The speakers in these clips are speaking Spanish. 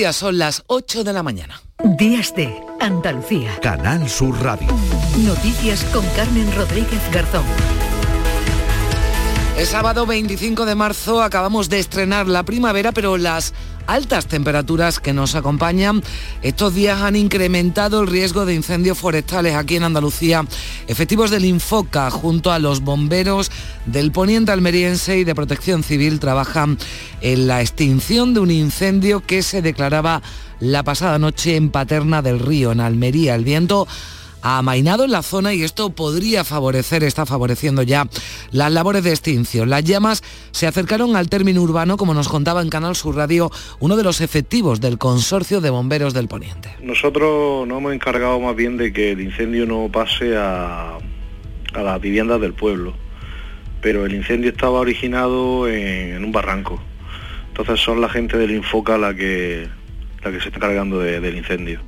Son las 8 de la mañana. Días de Andalucía. Canal Sur Radio. Noticias con Carmen Rodríguez Garzón. El sábado 25 de marzo acabamos de estrenar la primavera, pero las altas temperaturas que nos acompañan estos días han incrementado el riesgo de incendios forestales aquí en Andalucía. Efectivos del Infoca junto a los bomberos del Poniente Almeriense y de Protección Civil trabajan en la extinción de un incendio que se declaraba la pasada noche en Paterna del Río, en Almería. El viento ha amainado en la zona y esto podría favorecer, está favoreciendo ya las labores de extinción. Las llamas se acercaron al término urbano, como nos contaba en Canal Sur Radio, uno de los efectivos del Consorcio de Bomberos del Poniente. Nosotros nos hemos encargado más bien de que el incendio no pase a, a las viviendas del pueblo, pero el incendio estaba originado en, un barranco. Entonces son la gente del Infoca la que, la que se está cargando de- del incendio.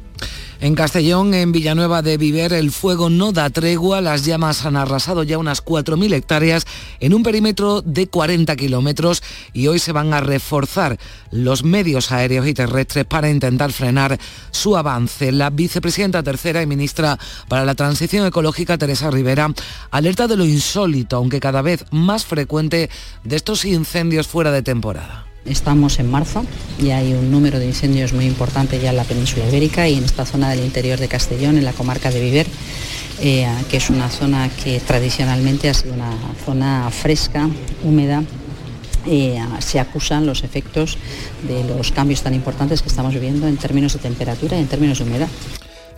En Castellón, en Villanueva de Viver, el fuego no da tregua. Las llamas han arrasado ya unas 4.000 hectáreas en un perímetro de 40 kilómetros y hoy se van a reforzar los medios aéreos y terrestres para intentar frenar su avance. La vicepresidenta tercera y ministra para la Transición Ecológica, Teresa Rivera, alerta de lo insólito, aunque cada vez más frecuente, de estos incendios fuera de temporada. Estamos en marzo y hay un número de incendios muy importante ya en la península ibérica y en esta zona del interior de Castellón, en la comarca de Viver, eh, que es una zona que tradicionalmente ha sido una zona fresca, húmeda. eh, se acusan los efectos de los cambios tan importantes que estamos viviendo en términos de temperatura y en términos de humedad.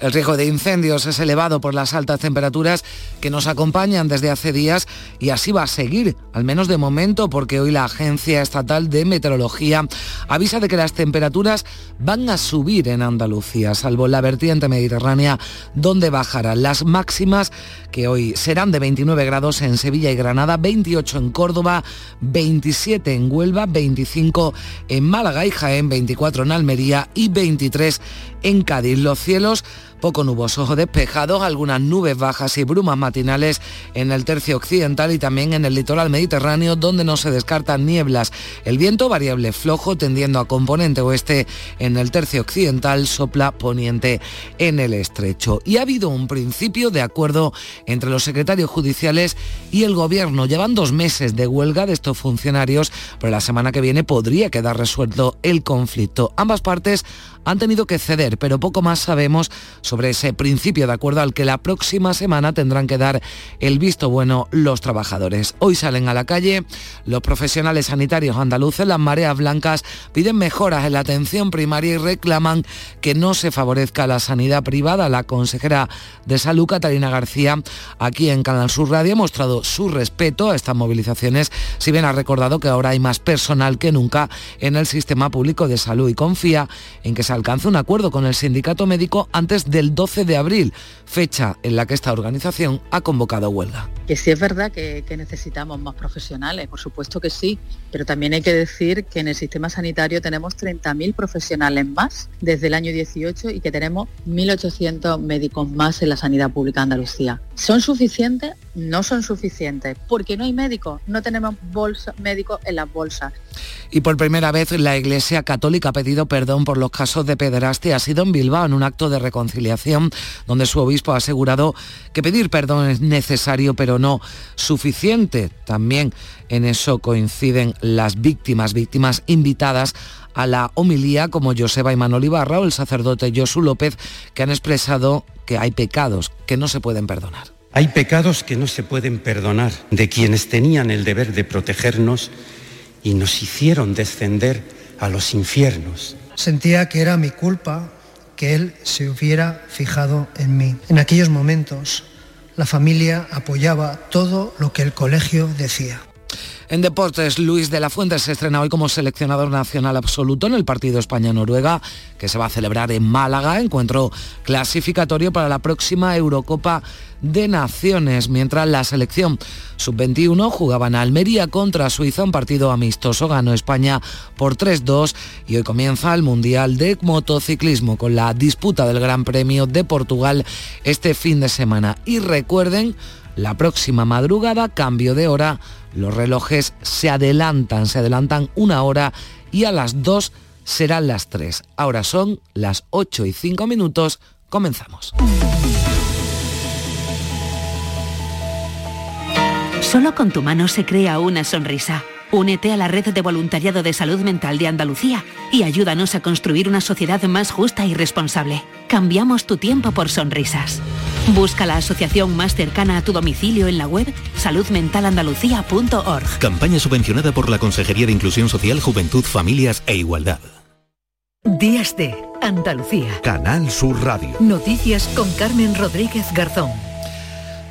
El riesgo de incendios es elevado por las altas temperaturas que nos acompañan desde hace días y así va a seguir, al menos de momento, porque hoy la Agencia Estatal de Meteorología avisa de que las temperaturas van a subir en Andalucía, salvo la vertiente mediterránea, donde bajarán las máximas que hoy serán de 29 grados en Sevilla y Granada, 28 en Córdoba, 27 en Huelva, 25 en Málaga y Jaén, 24 en Almería y 23 en Cádiz. Los cielos poco nubosos o despejados, algunas nubes bajas y brumas matinales en el tercio occidental y también en el litoral mediterráneo donde no se descartan nieblas. El viento variable flojo tendiendo a componente oeste en el tercio occidental, sopla poniente en el estrecho. Y ha habido un principio de acuerdo entre los secretarios judiciales y el gobierno. Llevan dos meses de huelga de estos funcionarios, pero la semana que viene podría quedar resuelto el conflicto. Ambas partes han tenido que ceder, pero poco más sabemos sobre ese principio de acuerdo al que la próxima semana tendrán que dar el visto bueno los trabajadores. Hoy salen a la calle los profesionales sanitarios andaluces, las mareas blancas piden mejoras en la atención primaria y reclaman que no se favorezca la sanidad privada. La consejera de Salud, Catalina García, aquí en Canal Sur Radio ha mostrado su respeto a estas movilizaciones, si bien ha recordado que ahora hay más personal que nunca en el sistema público de salud y confía en que se alcance un acuerdo con el sindicato médico antes del 12 de abril, fecha en la que esta organización ha convocado huelga. Que sí es verdad que, necesitamos más profesionales, por supuesto que sí, pero también hay que decir que en el sistema sanitario tenemos 30.000 profesionales más desde el año 18 y que tenemos 1.800 médicos más en la sanidad pública Andalucía. ¿Son suficientes? No son suficientes, porque no hay médicos, no tenemos bolsa, médicos en las bolsas. Y por primera vez la Iglesia Católica ha pedido perdón por los casos de pederastia. Ha sido en Bilbao, en un acto de reconciliación, donde su obispo ha asegurado que pedir perdón es necesario, pero no suficiente. También en eso coinciden las víctimas, víctimas invitadas a la homilía como Joseba y Manol Ibarra o el sacerdote Josu López, que han expresado que hay pecados que no se pueden perdonar. Hay pecados que no se pueden perdonar de quienes tenían el deber de protegernos y nos hicieron descender a los infiernos. Sentía que era mi culpa que él se hubiera fijado en mí. En aquellos momentos, la familia apoyaba todo lo que el colegio decía. En deportes, Luis de la Fuente se estrena hoy como seleccionador nacional absoluto en el partido España-Noruega, que se va a celebrar en Málaga, encuentro clasificatorio para la próxima Eurocopa de Naciones, mientras la selección sub-21 jugaba en Almería contra Suiza, un partido amistoso, ganó España por 3-2 y hoy comienza el Mundial de Motociclismo con la disputa del Gran Premio de Portugal este fin de semana. Y recuerden, la próxima madrugada, cambio de hora, los relojes se adelantan, se adelantan una hora y a las 2 serán las 3. Ahora son las 8 y 5 minutos. Comenzamos. Solo con tu mano se crea una sonrisa. Únete a la red de voluntariado de salud mental de Andalucía y ayúdanos a construir una sociedad más justa y responsable. Cambiamos tu tiempo por sonrisas. Busca la asociación más cercana a tu domicilio en la web saludmentalandalucía.org. Campaña subvencionada por la Consejería de Inclusión Social, Juventud, Familias e Igualdad. Días de Andalucía. Canal Sur Radio. Noticias con Carmen Rodríguez Garzón.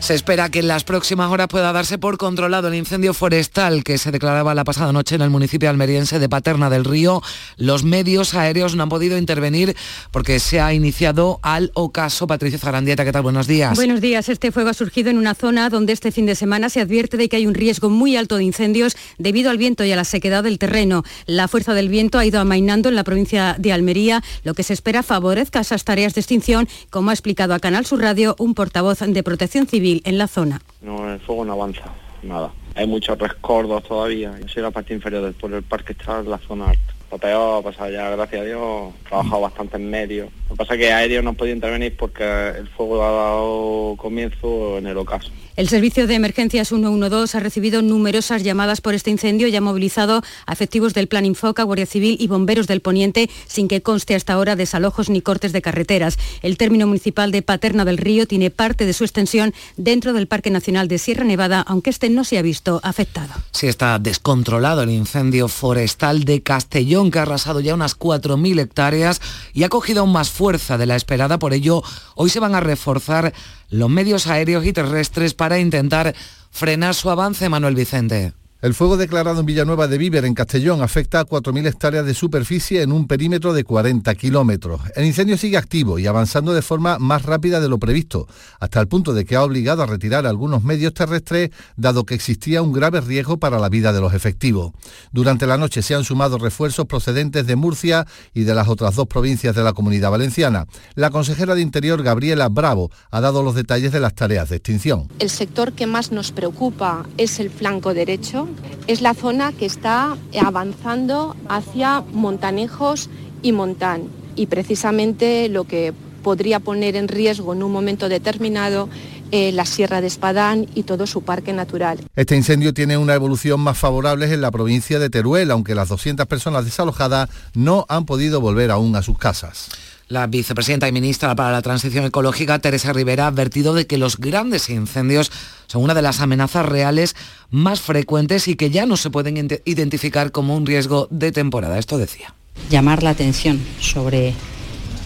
Se espera que en las próximas horas pueda darse por controlado el incendio forestal que se declaraba la pasada noche en el municipio almeriense de Paterna del Río. Los medios aéreos no han podido intervenir porque se ha iniciado al ocaso. Patricia Zarandieta, ¿qué tal? Buenos días. Buenos días. Este fuego ha surgido en una zona donde este fin de semana se advierte de que hay un riesgo muy alto de incendios debido al viento y a la sequedad del terreno. La fuerza del viento ha ido amainando en la provincia de Almería, lo que se espera favorezca esas tareas de extinción, como ha explicado a Canal Sur Radio un portavoz de Protección Civil en la zona. No, el fuego no avanza, nada. Hay muchos rescordos todavía. Yo soy la parte inferior, del parque está en la zona alta. Lo peor, pues ya gracias a Dios, trabajado bastante en medio. Lo que pasa es que aéreo no podía intervenir porque el fuego ha dado comienzo en el ocaso. El Servicio de Emergencias 112 ha recibido numerosas llamadas por este incendio y ha movilizado a efectivos del Plan Infoca, Guardia Civil y bomberos del Poniente sin que conste hasta ahora desalojos ni cortes de carreteras. El término municipal de Paterna del Río tiene parte de su extensión dentro del Parque Nacional de Sierra Nevada, aunque este no se ha visto afectado. Sí está descontrolado el incendio forestal de Castellón que ha arrasado ya unas 4.000 hectáreas y ha cogido aún más fuerza de la esperada. Por ello, hoy se van a reforzar los medios aéreos y terrestres para intentar frenar su avance, Manuel Vicente. El fuego declarado en Villanueva de Víver, en Castellón, afecta a 4.000 hectáreas de superficie en un perímetro de 40 kilómetros. El incendio sigue activo y avanzando de forma más rápida de lo previsto, hasta el punto de que ha obligado a retirar algunos medios terrestres, dado que existía un grave riesgo para la vida de los efectivos. Durante la noche se han sumado refuerzos procedentes de Murcia y de las otras dos provincias de la Comunidad Valenciana. La consejera de Interior, Gabriela Bravo, ha dado los detalles de las tareas de extinción. El sector que más nos preocupa es el flanco derecho es la zona que está avanzando hacia Montanejos y Montán y precisamente lo que podría poner en riesgo en un momento determinado eh, la Sierra de Espadán y todo su parque natural. Este incendio tiene una evolución más favorable en la provincia de Teruel, aunque las 200 personas desalojadas no han podido volver aún a sus casas. La vicepresidenta y ministra para la Transición Ecológica, Teresa Rivera, ha advertido de que los grandes incendios son una de las amenazas reales más frecuentes y que ya no se pueden identificar como un riesgo de temporada. Esto decía. Llamar la atención sobre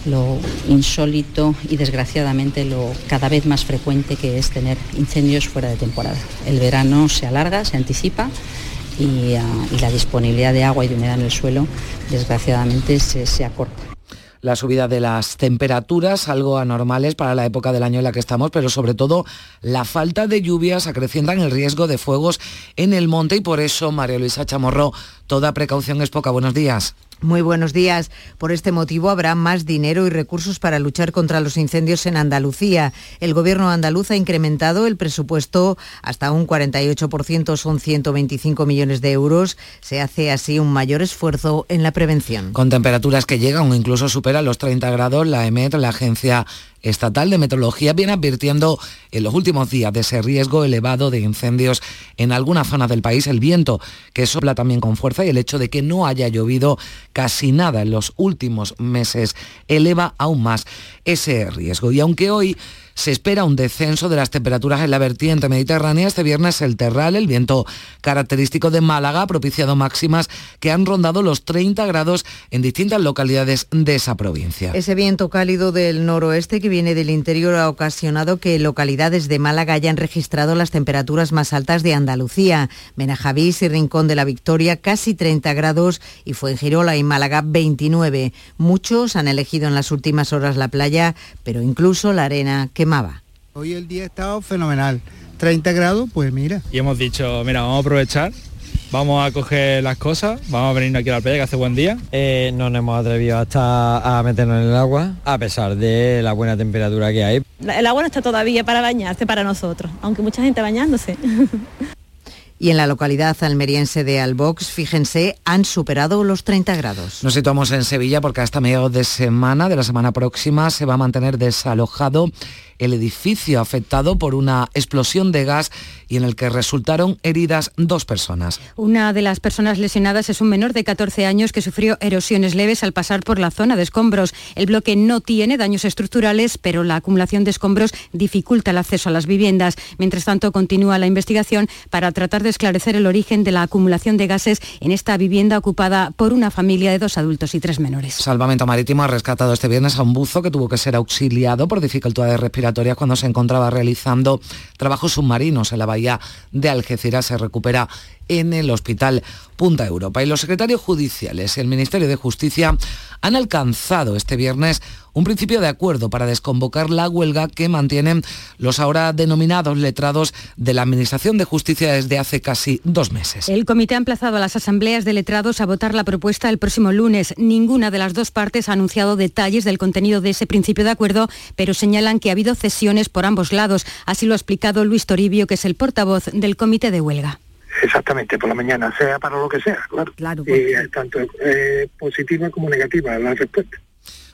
lo insólito y desgraciadamente lo cada vez más frecuente que es tener incendios fuera de temporada. El verano se alarga, se anticipa y, ah, la disponibilidad de agua y humedad en el suelo desgraciadamente se acorta la subida de las temperaturas, algo anormales para la época del año en la que estamos, pero sobre todo la falta de lluvias acrecientan el riesgo de fuegos en el monte y por eso, María Luisa Chamorro, toda precaución es poca. Buenos días. Muy buenos días. Por este motivo habrá más dinero y recursos para luchar contra los incendios en Andalucía. El gobierno andaluz ha incrementado el presupuesto hasta un 48%, son 125 millones de euros. Se hace así un mayor esfuerzo en la prevención. Con temperaturas que llegan o incluso superan los 30 grados, la EMET, la Agencia Estatal de Meteorología viene advirtiendo en los últimos días de ese riesgo elevado de incendios en algunas zonas del país. El viento que sopla también con fuerza y el hecho de que no haya llovido casi nada en los últimos meses eleva aún más ese riesgo. Y aunque hoy se espera un descenso de las temperaturas en la vertiente mediterránea. Este viernes el terral, el viento característico de Málaga, ha propiciado máximas que han rondado los 30 grados en distintas localidades de esa provincia. Ese viento cálido del noroeste que viene del interior ha ocasionado que localidades de Málaga hayan registrado las temperaturas más altas de Andalucía. Benajavís y Rincón de la Victoria casi 30 grados y Fuengirola y Málaga 29. Muchos han elegido en las últimas horas la playa, pero incluso la arena que Hoy el día ha estado fenomenal. 30 grados, pues mira. Y hemos dicho, mira, vamos a aprovechar, vamos a coger las cosas, vamos a venirnos aquí a la playa que hace buen día. Eh, no nos hemos atrevido hasta a meternos en el agua, a pesar de la buena temperatura que hay. El agua no está todavía para bañarse para nosotros, aunque mucha gente bañándose. Y en la localidad almeriense de Albox, fíjense, han superado los 30 grados. Nos situamos en Sevilla porque hasta mediados de semana, de la semana próxima, se va a mantener desalojado el edificio afectado por una explosión de gas y en el que resultaron heridas dos personas. Una de las personas lesionadas es un menor de 14 años que sufrió erosiones leves al pasar por la zona de escombros. El bloque no tiene daños estructurales, pero la acumulación de escombros dificulta el acceso a las viviendas. Mientras tanto, continúa la investigación para tratar de esclarecer el origen de la acumulación de gases en esta vivienda ocupada por una familia de dos adultos y tres menores. Salvamento Marítimo ha rescatado este viernes a un buzo que tuvo que ser auxiliado por dificultades respiratorias cuando se encontraba realizando trabajos submarinos en la bahía de Algeciras. Se recupera en el Hospital Punta Europa. Y los secretarios judiciales y el Ministerio de Justicia han alcanzado este viernes un principio de acuerdo para desconvocar la huelga que mantienen los ahora denominados letrados de la Administración de Justicia desde hace casi dos meses. El comité ha emplazado a las asambleas de letrados a votar la propuesta el próximo lunes. Ninguna de las dos partes ha anunciado detalles del contenido de ese principio de acuerdo, pero señalan que ha habido cesiones por ambos lados. Así lo ha explicado Luis Toribio, que es el portavoz del comité de huelga. Exactamente, por la mañana, sea para lo que sea, claro. claro y tanto eh, positiva como negativa la respuesta.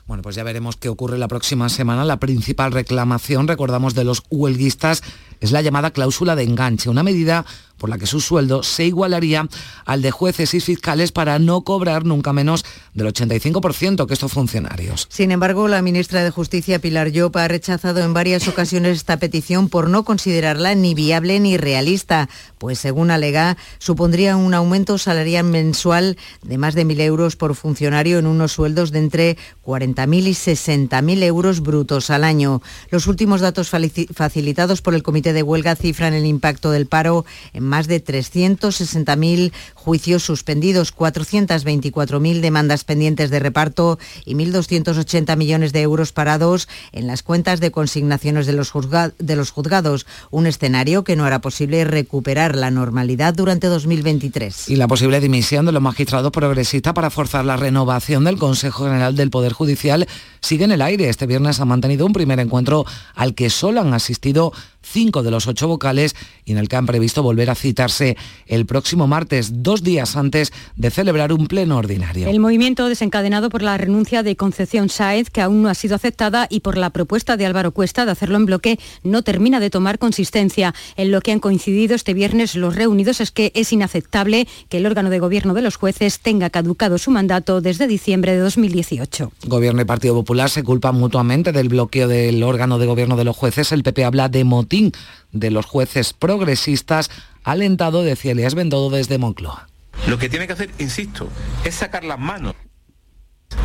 Bueno, pues ya veremos qué ocurre la próxima semana. La principal reclamación, recordamos, de los huelguistas es la llamada cláusula de enganche, una medida por la que su sueldo se igualaría al de jueces y fiscales para no cobrar nunca menos del 85% que estos funcionarios. Sin embargo, la ministra de Justicia, Pilar Llop, ha rechazado en varias ocasiones esta petición por no considerarla ni viable ni realista, pues según alega, supondría un aumento salarial mensual de más de 1.000 euros por funcionario en unos sueldos de entre 40.000 y 60.000 euros brutos al año. Los últimos datos facilitados por el Comité de Huelga cifran el impacto del paro en más de 360.000 juicios suspendidos, 424.000 demandas pendientes de reparto y 1.280 millones de euros parados en las cuentas de consignaciones de los, de los juzgados, un escenario que no hará posible recuperar la normalidad durante 2023. Y la posible dimisión de los magistrados progresistas para forzar la renovación del Consejo General del Poder Judicial sigue en el aire. Este viernes ha mantenido un primer encuentro al que solo han asistido cinco de los ocho vocales y en el que han previsto volver a citarse el próximo martes, dos días antes de celebrar un pleno ordinario. El movimiento desencadenado por la renuncia de Concepción Sáez, que aún no ha sido aceptada, y por la propuesta de Álvaro Cuesta de hacerlo en bloque, no termina de tomar consistencia. En lo que han coincidido este viernes los reunidos es que es inaceptable que el órgano de gobierno de los jueces tenga caducado su mandato desde diciembre de 2018. Gobierno y Partido Popular se culpan mutuamente del bloqueo del órgano de gobierno de los jueces. El PP habla de motín de los jueces progresistas alentado de Elías Bendodo desde Moncloa. Lo que tiene que hacer, insisto, es sacar las manos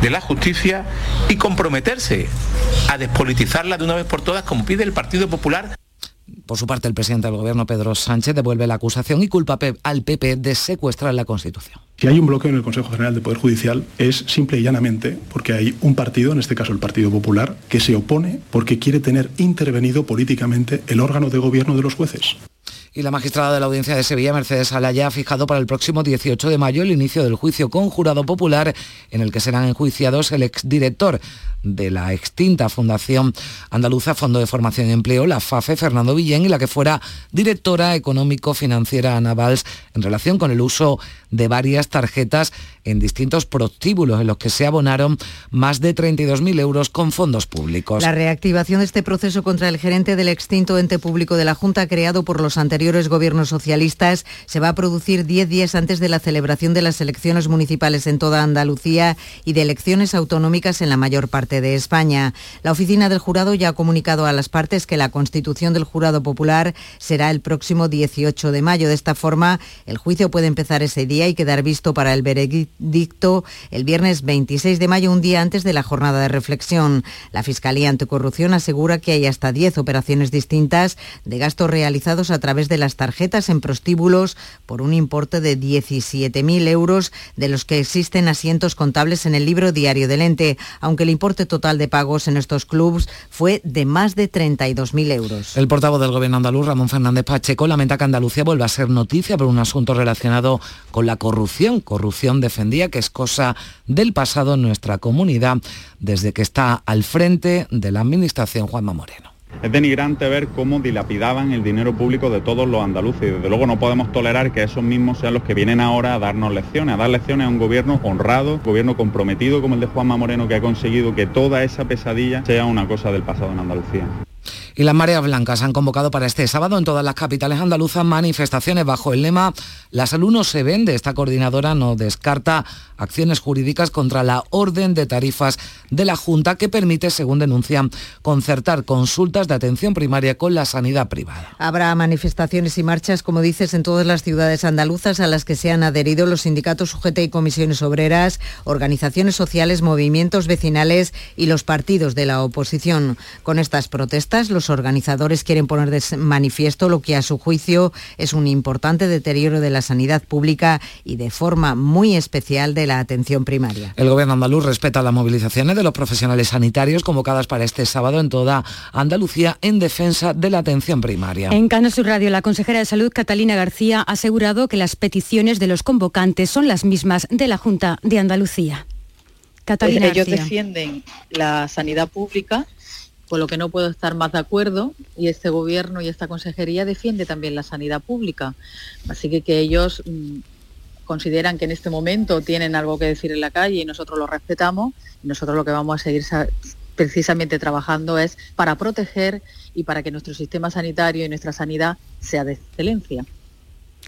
de la justicia y comprometerse a despolitizarla de una vez por todas, como pide el Partido Popular. Por su parte, el presidente del gobierno, Pedro Sánchez, devuelve la acusación y culpa al PP de secuestrar la Constitución. Si hay un bloqueo en el Consejo General del Poder Judicial es simple y llanamente porque hay un partido, en este caso el Partido Popular, que se opone porque quiere tener intervenido políticamente el órgano de gobierno de los jueces. Y la magistrada de la Audiencia de Sevilla, Mercedes Alaya, ha fijado para el próximo 18 de mayo el inicio del juicio con jurado popular en el que serán enjuiciados el exdirector de la extinta Fundación Andaluza Fondo de Formación y Empleo, la FAFE, Fernando Villén, y la que fuera directora económico-financiera Ana Valls en relación con el uso de varias tarjetas en distintos prostíbulos en los que se abonaron más de 32.000 euros con fondos públicos. La reactivación de este proceso contra el gerente del extinto ente público de la Junta creado por los anteriores gobiernos socialistas se va a producir 10 días antes de la celebración de las elecciones municipales en toda Andalucía y de elecciones autonómicas en la mayor parte de España. La oficina del jurado ya ha comunicado a las partes que la constitución del jurado popular será el próximo 18 de mayo. De esta forma, el juicio puede empezar ese día y quedar visto para el veredicto el viernes 26 de mayo, un día antes de la jornada de reflexión. La Fiscalía Anticorrupción asegura que hay hasta 10 operaciones distintas de gastos realizados a través de las tarjetas en prostíbulos por un importe de 17.000 euros, de los que existen asientos contables en el libro diario del ente, aunque el importe total de pagos en estos clubs fue de más de 32.000 euros. El portavoz del Gobierno andaluz, Ramón Fernández Pacheco, lamenta que Andalucía vuelva a ser noticia por un asunto relacionado con la corrupción. Corrupción defendía que es cosa del pasado en nuestra comunidad desde que está al frente de la Administración Juanma Moreno. Es denigrante ver cómo dilapidaban el dinero público de todos los andaluces y desde luego no podemos tolerar que esos mismos sean los que vienen ahora a darnos lecciones, a dar lecciones a un gobierno honrado, gobierno comprometido como el de Juanma Moreno que ha conseguido que toda esa pesadilla sea una cosa del pasado en Andalucía. Y las mareas blancas han convocado para este sábado en todas las capitales andaluzas manifestaciones bajo el lema La salud no se vende. Esta coordinadora no descarta acciones jurídicas contra la orden de tarifas de la Junta que permite, según denuncian, concertar consultas de atención primaria con la sanidad privada. Habrá manifestaciones y marchas, como dices, en todas las ciudades andaluzas a las que se han adherido los sindicatos UGT y comisiones obreras, organizaciones sociales, movimientos vecinales y los partidos de la oposición. Con estas protestas, los organizadores quieren poner de manifiesto lo que a su juicio es un importante deterioro de la sanidad pública y de forma muy especial de la atención primaria. El gobierno andaluz respeta las movilizaciones de los profesionales sanitarios convocadas para este sábado en toda Andalucía en defensa de la atención primaria. En Canal Sur Radio, la consejera de Salud, Catalina García, ha asegurado que las peticiones de los convocantes son las mismas de la Junta de Andalucía. Catalina ellos defienden la sanidad pública con lo que no puedo estar más de acuerdo y este gobierno y esta consejería defiende también la sanidad pública. Así que que ellos mm, consideran que en este momento tienen algo que decir en la calle y nosotros lo respetamos, y nosotros lo que vamos a seguir precisamente trabajando es para proteger y para que nuestro sistema sanitario y nuestra sanidad sea de excelencia.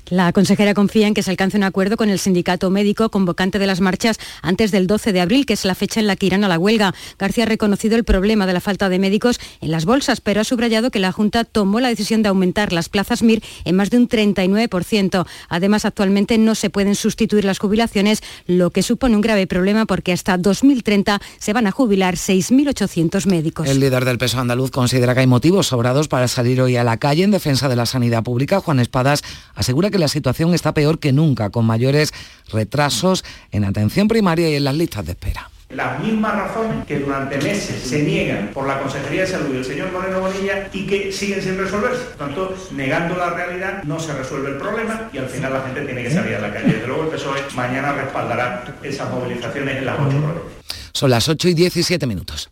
La consejera confía en que se alcance un acuerdo con el sindicato médico convocante de las marchas antes del 12 de abril, que es la fecha en la que irán a la huelga. García ha reconocido el problema de la falta de médicos en las bolsas, pero ha subrayado que la Junta tomó la decisión de aumentar las plazas MIR en más de un 39%. Además, actualmente no se pueden sustituir las jubilaciones, lo que supone un grave problema porque hasta 2030 se van a jubilar 6.800 médicos. El líder del peso andaluz considera que hay motivos sobrados para salir hoy a la calle en defensa de la sanidad pública. Juan Espadas asegura que la situación está peor que nunca, con mayores retrasos en atención primaria y en las listas de espera. Las mismas razones que durante meses se niegan por la Consejería de Salud y el señor Moreno Bonilla y que siguen sin resolverse. Por tanto, negando la realidad no se resuelve el problema y al final la gente tiene que salir a la calle. Desde luego el PSOE mañana respaldará esas movilizaciones en las ocho provincias. Son las 8 y 17 minutos.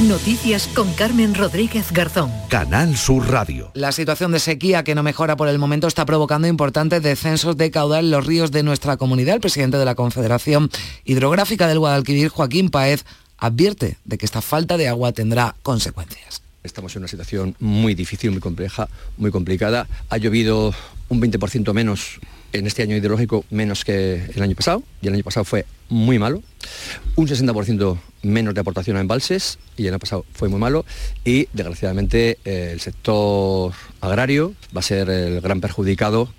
Noticias con Carmen Rodríguez Garzón. Canal Sur Radio. La situación de sequía que no mejora por el momento está provocando importantes descensos de caudal en los ríos de nuestra comunidad. El presidente de la Confederación Hidrográfica del Guadalquivir, Joaquín Paez, advierte de que esta falta de agua tendrá consecuencias. Estamos en una situación muy difícil, muy compleja, muy complicada. Ha llovido un 20% menos en este año hidrológico menos que el año pasado, y el año pasado fue muy malo, un 60% menos de aportación a embalses, y el año pasado fue muy malo, y desgraciadamente eh, el sector agrario va a ser el gran perjudicado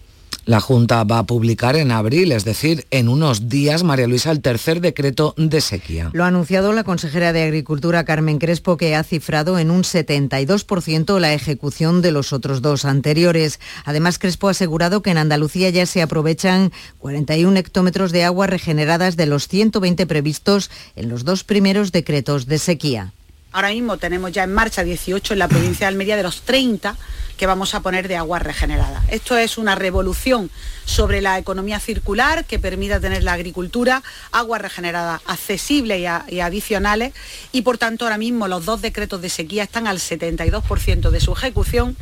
la Junta va a publicar en abril, es decir, en unos días, María Luisa, el tercer decreto de sequía. Lo ha anunciado la consejera de Agricultura, Carmen Crespo, que ha cifrado en un 72% la ejecución de los otros dos anteriores. Además, Crespo ha asegurado que en Andalucía ya se aprovechan 41 hectómetros de agua regeneradas de los 120 previstos en los dos primeros decretos de sequía. Ahora mismo tenemos ya en marcha 18 en la provincia de Almería de los 30 que vamos a poner de agua regenerada. Esto es una revolución sobre la economía circular que permita tener la agricultura, agua regenerada accesible y, y adicionales y por tanto ahora mismo los dos decretos de sequía están al 72% de su ejecución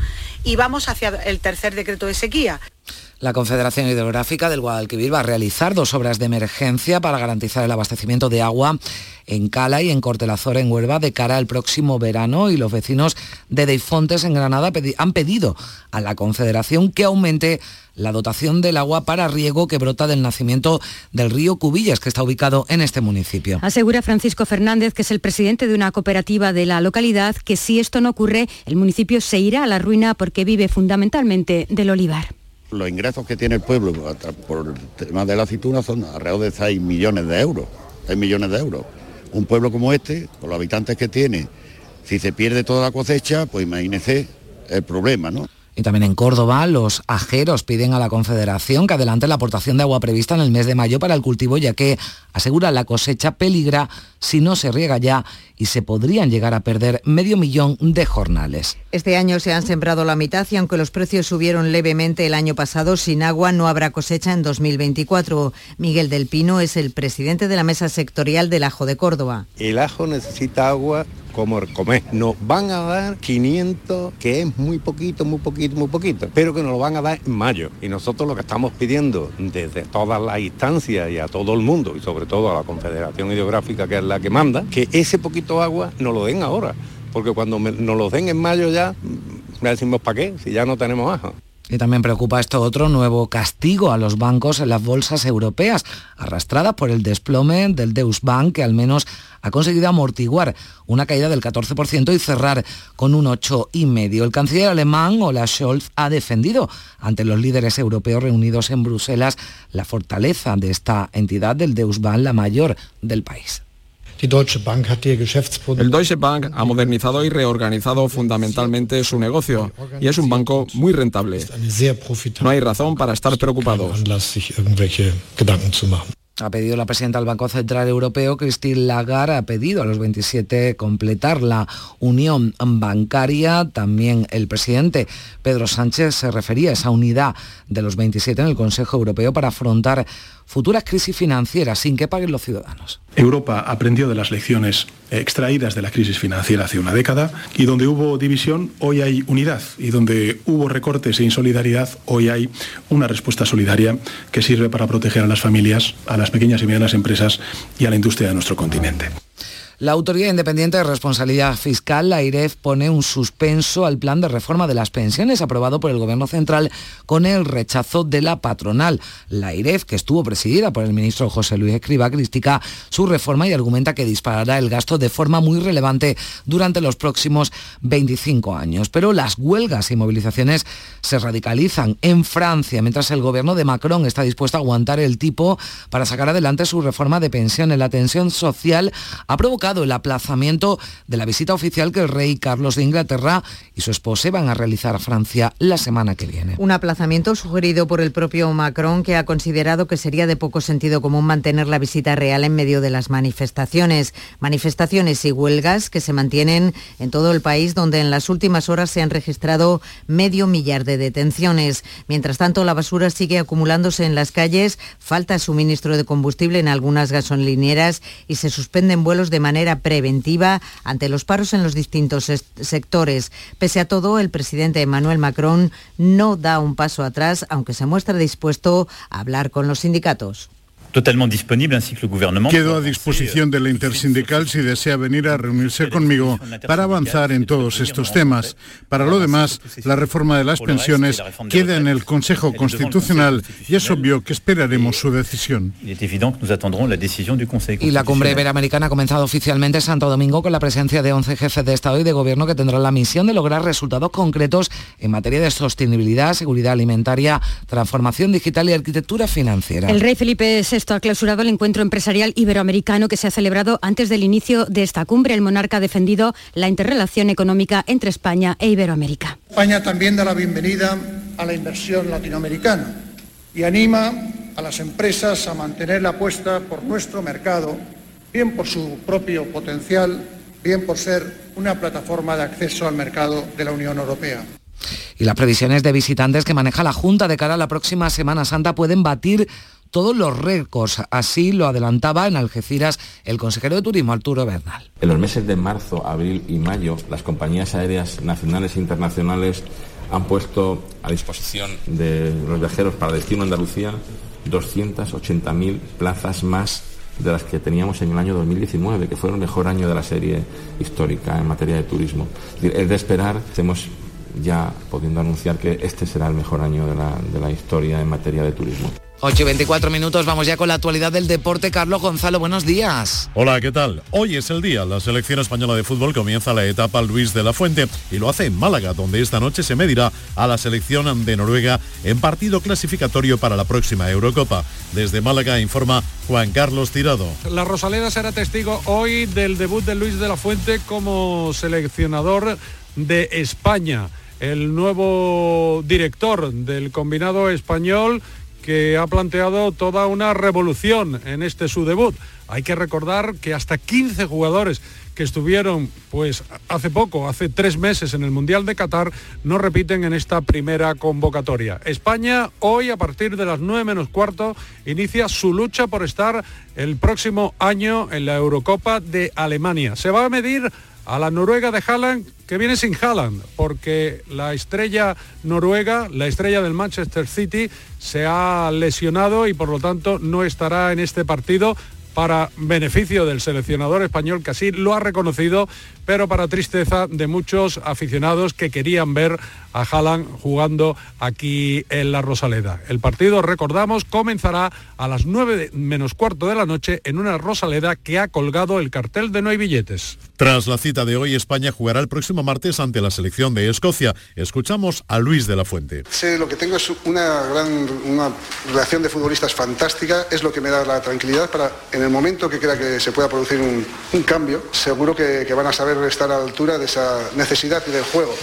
y vamos hacia el tercer decreto de sequía. La Confederación Hidrográfica del Guadalquivir va a realizar dos obras de emergencia para garantizar el abastecimiento de agua en Cala y en Cortelazor, en Huelva, de cara al próximo verano y los vecinos de Deifontes, en Granada, han pedido a la Confederación que aumente la dotación del agua para riego que brota del nacimiento del río Cubillas, que está ubicado en este municipio. Asegura Francisco Fernández, que es el presidente de una cooperativa de la localidad, que si esto no ocurre, el municipio se irá a la ruina porque vive fundamentalmente del olivar. Los ingresos que tiene el pueblo por el tema de la aceituna son alrededor de 6 millones de euros. 6 millones de euros. Un pueblo como este, con los habitantes que tiene, Si se pierde toda la cosecha, pues imagínese el problema, ¿no? Y también en Córdoba, los ajeros piden a la Confederación que adelante la aportación de agua prevista en el mes de mayo para el cultivo, ya que asegura la cosecha peligra si no se riega ya y se podrían llegar a perder medio millón de jornales. Este año se han sembrado la mitad y aunque los precios subieron levemente el año pasado, sin agua no habrá cosecha en 2024. Miguel del Pino es el presidente de la Mesa Sectorial del Ajo de Córdoba. El ajo necesita agua como comer. Nos van a dar 500, que es muy poquito, muy poquito, muy poquito, pero que nos lo van a dar en mayo. Y nosotros lo que estamos pidiendo desde todas las instancias y a todo el mundo, y sobre todo a la Confederación Hidrográfica, que es la que manda, que ese poquito agua nos lo den ahora. Porque cuando nos lo den en mayo ya, mm, ya decimos para qué, si ya no tenemos ajo. Y también preocupa esto otro nuevo castigo a los bancos en las bolsas europeas, arrastrada por el desplome del Deus Bank, que al menos ha conseguido amortiguar una caída del 14% y cerrar con un 8,5%. El canciller alemán, Olaf Scholz, ha defendido ante los líderes europeos reunidos en Bruselas la fortaleza de esta entidad del Deus Bank, la mayor del país. El Deutsche Bank ha modernizado y reorganizado fundamentalmente su negocio y es un banco muy rentable. No hay razón para estar preocupado. Ha pedido la presidenta del Banco Central Europeo, Christine Lagarde, ha pedido a los 27 completar la unión bancaria. También el presidente Pedro Sánchez se refería a esa unidad de los 27 en el Consejo Europeo para afrontar futuras crisis financieras sin que paguen los ciudadanos. Europa aprendió de las lecciones extraídas de la crisis financiera hace una década y donde hubo división hoy hay unidad y donde hubo recortes e insolidaridad hoy hay una respuesta solidaria que sirve para proteger a las familias, a las pequeñas y medianas empresas y a la industria de nuestro continente. La Autoridad Independiente de Responsabilidad Fiscal, la IREF, pone un suspenso al plan de reforma de las pensiones aprobado por el Gobierno Central con el rechazo de la patronal. La IREF, que estuvo presidida por el ministro José Luis Escriba, critica su reforma y argumenta que disparará el gasto de forma muy relevante durante los próximos 25 años. Pero las huelgas y movilizaciones se radicalizan en Francia, mientras el gobierno de Macron está dispuesto a aguantar el tipo para sacar adelante su reforma de pensiones. La tensión social ha provocado el aplazamiento de la visita oficial que el rey Carlos de Inglaterra y su esposa van a realizar a Francia la semana que viene. Un aplazamiento sugerido por el propio Macron que ha considerado que sería de poco sentido común mantener la visita real en medio de las manifestaciones. Manifestaciones y huelgas que se mantienen en todo el país donde en las últimas horas se han registrado medio millar de detenciones. Mientras tanto, la basura sigue acumulándose en las calles, falta suministro de combustible en algunas gasolineras y se suspenden vuelos de manera preventiva ante los paros en los distintos sectores. Pese a todo, el presidente Emmanuel Macron no da un paso atrás, aunque se muestra dispuesto a hablar con los sindicatos. Quedo a disposición de la intersindical si desea venir a reunirse conmigo para avanzar en todos estos temas. Para lo demás, la reforma de las pensiones queda en el Consejo Constitucional y es obvio que esperaremos su decisión. Y la cumbre iberoamericana ha comenzado oficialmente en Santo Domingo con la presencia de 11 jefes de Estado y de Gobierno que tendrán la misión de lograr resultados concretos en materia de sostenibilidad, seguridad alimentaria, transformación digital y arquitectura financiera. El rey Felipe VI esto ha clausurado el encuentro empresarial iberoamericano que se ha celebrado antes del inicio de esta cumbre. El monarca ha defendido la interrelación económica entre España e Iberoamérica. España también da la bienvenida a la inversión latinoamericana y anima a las empresas a mantener la apuesta por nuestro mercado, bien por su propio potencial, bien por ser una plataforma de acceso al mercado de la Unión Europea y las previsiones de visitantes que maneja la Junta de cara a la próxima Semana Santa pueden batir todos los récords. Así lo adelantaba en Algeciras el consejero de Turismo, Arturo Bernal. En los meses de marzo, abril y mayo, las compañías aéreas nacionales e internacionales han puesto a disposición de los viajeros para destino Andalucía 280.000 plazas más de las que teníamos en el año 2019, que fue el mejor año de la serie histórica en materia de turismo. Es de esperar, estemos ya pudiendo anunciar que este será el mejor año de la historia en materia de turismo. 8 y 24 minutos, vamos ya con la actualidad del deporte. Carlos Gonzalo, buenos días. Hola, ¿qué tal? Hoy es el día. La selección española de fútbol comienza la etapa Luis de la Fuente y lo hace en Málaga, donde esta noche se medirá a la selección de Noruega en partido clasificatorio para la próxima Eurocopa. Desde Málaga informa Juan Carlos Tirado. La Rosaleda será testigo hoy del debut de Luis de la Fuente como seleccionador de España. El nuevo director del combinado español que ha planteado toda una revolución en este su debut. Hay que recordar que hasta 15 jugadores que estuvieron pues hace poco, hace tres meses en el Mundial de Qatar, no repiten en esta primera convocatoria. España hoy a partir de las 9 menos cuarto inicia su lucha por estar el próximo año en la Eurocopa de Alemania. Se va a medir a la Noruega de Haaland, que viene sin Haaland, porque la estrella noruega, la estrella del Manchester City, se ha lesionado y por lo tanto no estará en este partido para beneficio del seleccionador español que así lo ha reconocido, pero para tristeza de muchos aficionados que querían ver a Haaland jugando aquí en la Rosaleda. El partido, recordamos, comenzará a las 9 menos cuarto de la noche en una Rosaleda que ha colgado el cartel de no hay billetes. Tras la cita de hoy, España jugará el próximo martes ante la selección de Escocia. Escuchamos a Luis de la Fuente. Sé, lo que tengo es una gran una relación de futbolistas fantástica, es lo que me da la tranquilidad para en el momento que crea que se pueda producir un, cambio, seguro que, van a saber estar a la altura de esa necesidad del juego,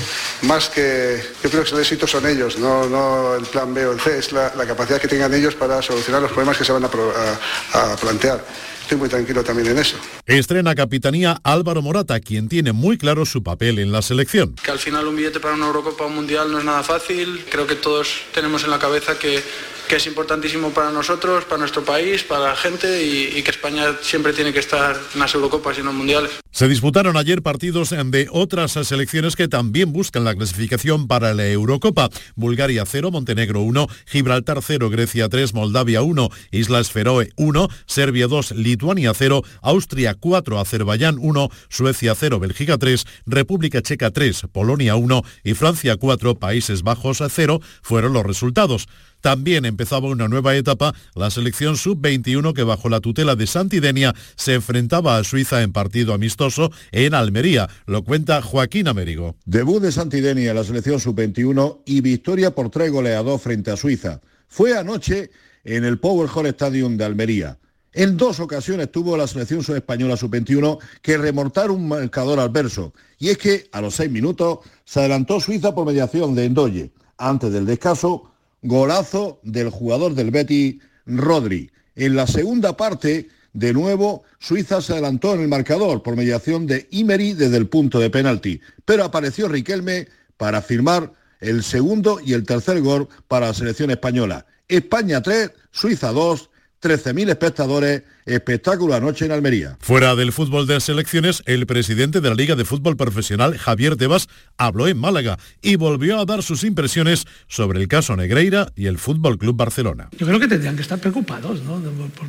más que yo creo que el éxito son ellos, no, el plan B o el C, es la, capacidad que tengan ellos para solucionar los problemas que se van a plantear estoy muy tranquilo también en eso. Estrena capitanía Álvaro Morata, quien tiene muy claro su papel en la selección. Que al final un billete para una Eurocopa o un Mundial no es nada fácil. Creo que todos tenemos en la cabeza que que es importantísimo para nosotros, para nuestro país, para la gente y, que España siempre tiene que estar en las Eurocopas y en los Mundiales. Se disputaron ayer partidos de otras selecciones que también buscan la clasificación para la Eurocopa. Bulgaria 0, Montenegro 1, Gibraltar 0, Grecia 3, Moldavia 1, Islas Feroe 1, Serbia 2, Lituania 0, Austria 4, Azerbaiyán 1, Suecia 0, Bélgica 3, República Checa 3, Polonia 1 y Francia 4, Países Bajos 0 fueron los resultados. También empezaba una nueva etapa la selección sub-21 que bajo la tutela de Santidenia se enfrentaba a Suiza en partido amistoso en Almería. Lo cuenta Joaquín Américo. Debut de Santidenia en la selección sub-21 y victoria por tres goleados frente a Suiza. Fue anoche en el Power Hall Stadium de Almería. En dos ocasiones tuvo la selección española sub-21 que remontar un marcador adverso. Y es que a los seis minutos se adelantó Suiza por mediación de Endoye. Antes del descanso, Golazo del jugador del Betty, Rodri. En la segunda parte, de nuevo, Suiza se adelantó en el marcador por mediación de Imery desde el punto de penalti, pero apareció Riquelme para firmar el segundo y el tercer gol para la selección española. España 3, Suiza 2, 13.000 espectadores Espectáculo anoche en Almería. Fuera del fútbol de selecciones, el presidente de la Liga de Fútbol Profesional, Javier Tebas, habló en Málaga y volvió a dar sus impresiones sobre el caso Negreira y el Fútbol Club Barcelona. Yo creo que tendrían que estar preocupados, ¿no?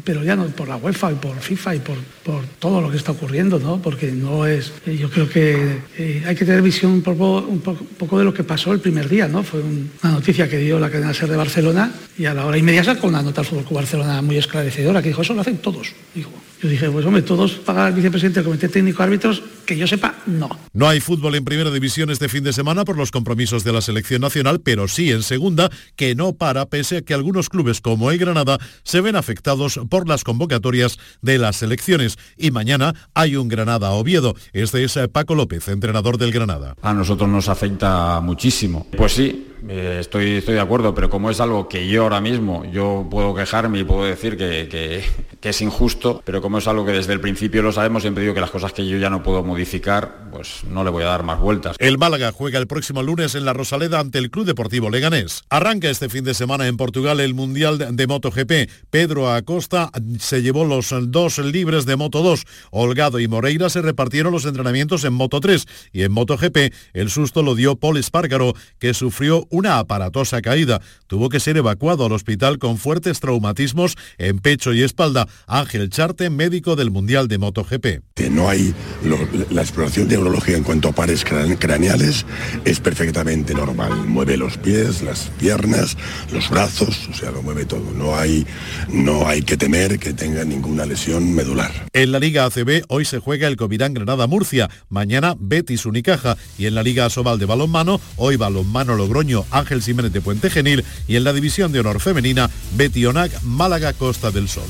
pero ya no por la UEFA y por FIFA y por, por todo lo que está ocurriendo, ¿no? porque no es. Eh, yo creo que eh, hay que tener visión un poco, un poco, de lo que pasó el primer día, ¿no? Fue una noticia que dio la cadena SER de Barcelona y a la hora inmediata con una nota del Fútbol Club Barcelona muy esclarecedora que dijo eso lo hacen todos. Digo, yo dije, pues hombre, todos pagan al vicepresidente del Comité Técnico de Árbitros, que yo sepa, no. No hay fútbol en primera división este fin de semana por los compromisos de la selección nacional, pero sí en segunda, que no para, pese a que algunos clubes como el Granada se ven afectados por las convocatorias de las selecciones. Y mañana hay un Granada-Oviedo. Este es Paco López, entrenador del Granada. A nosotros nos afecta muchísimo. Pues sí, eh, estoy, estoy de acuerdo, pero como es algo que yo ahora mismo, yo puedo quejarme y puedo decir que, es injusto, pero como es algo que desde el principio lo sabemos, siempre digo que las cosas que yo ya no puedo modificar, pues no le voy a dar más vueltas. El Málaga juega el próximo lunes en la Rosaleda ante el Club Deportivo Leganés. Arranca este fin de semana en Portugal el Mundial de MotoGP. Pedro Acosta se llevó los dos libres de Moto 2. Holgado y Moreira se repartieron los entrenamientos en Moto 3 y en MotoGP el susto lo dio Paul Espargaro, que sufrió una aparatosa caída. Tuvo que ser evacuado al hospital con fuertes traumatismos en pecho y espalda. Ángel Charte, médico del Mundial de MotoGP. No hay la exploración de neurología en cuanto a pares craneales es perfectamente normal. Mueve los pies, las piernas, los brazos, o sea, lo mueve todo. No hay, no hay que temer que tenga ninguna lesión medular. En la Liga ACB hoy se juega el Covirán Granada Murcia, mañana Betis Unicaja y en la Liga Asobal de balonmano hoy balonmano Logroño Ángel Jiménez de Puente Genil y en la división de honor femenina Betionac Málaga Costa del Sol.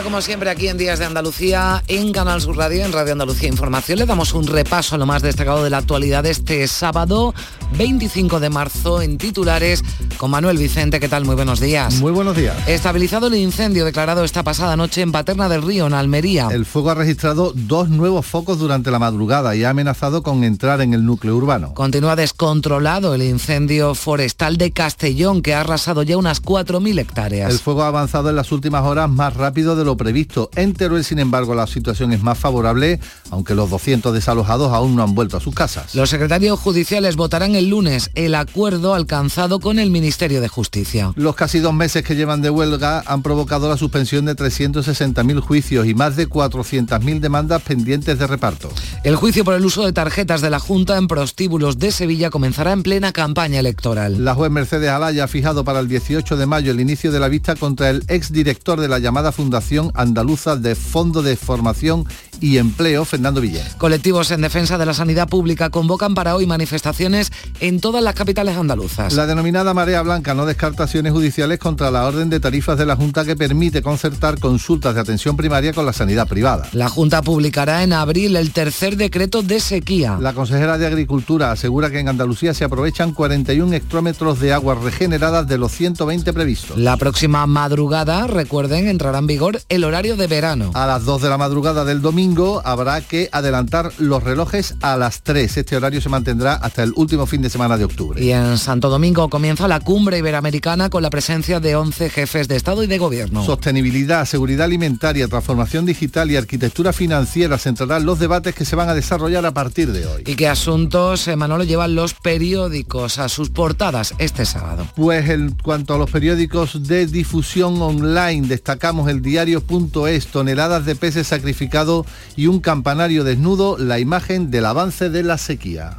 Hora, como siempre, aquí en Días de Andalucía, en Canal Sur Radio, en Radio Andalucía Información, le damos un repaso a lo más destacado de la actualidad este sábado 25 de marzo en titulares con Manuel Vicente. ¿Qué tal? Muy buenos días. Muy buenos días. Estabilizado el incendio declarado esta pasada noche en Paterna del Río, en Almería. El fuego ha registrado dos nuevos focos durante la madrugada y ha amenazado con entrar en el núcleo urbano. Continúa descontrolado el incendio forestal de Castellón, que ha arrasado ya unas 4.000 hectáreas. El fuego ha avanzado en las últimas horas más rápido rápido de lo previsto. En Teruel, sin embargo, la situación es más favorable, aunque los 200 desalojados aún no han vuelto a sus casas. Los secretarios judiciales votarán el lunes el acuerdo alcanzado con el Ministerio de Justicia. Los casi dos meses que llevan de huelga han provocado la suspensión de 360.000 juicios y más de 400.000 demandas pendientes de reparto. El juicio por el uso de tarjetas de la Junta en prostíbulos de Sevilla comenzará en plena campaña electoral. La juez Mercedes Alaya ha fijado para el 18 de mayo el inicio de la vista contra el exdirector de la llamada Fundación Andaluza de Fondo de Formación y Empleo, Fernando Villén. Colectivos en defensa de la sanidad pública convocan para hoy manifestaciones en todas las capitales andaluzas. La denominada Marea Blanca no descarta acciones judiciales contra la orden de tarifas de la Junta que permite concertar consultas de atención primaria con la sanidad privada. La Junta publicará en abril el tercer decreto de sequía. La consejera de Agricultura asegura que en Andalucía se aprovechan 41 hectómetros de aguas regeneradas de los 120 previstos. La próxima madrugada, recuerden, entrarán vigor el horario de verano. A las 2 de la madrugada del domingo habrá que adelantar los relojes a las 3. Este horario se mantendrá hasta el último fin de semana de octubre. Y en Santo Domingo comienza la cumbre iberoamericana con la presencia de 11 jefes de Estado y de Gobierno. Sostenibilidad, seguridad alimentaria, transformación digital y arquitectura financiera centrarán los debates que se van a desarrollar a partir de hoy. ¿Y qué asuntos, eh, Manolo, llevan los periódicos a sus portadas este sábado? Pues en cuanto a los periódicos de difusión online, destacamos el diario.es, toneladas de peces sacrificados y un campanario desnudo, la imagen del avance de la sequía.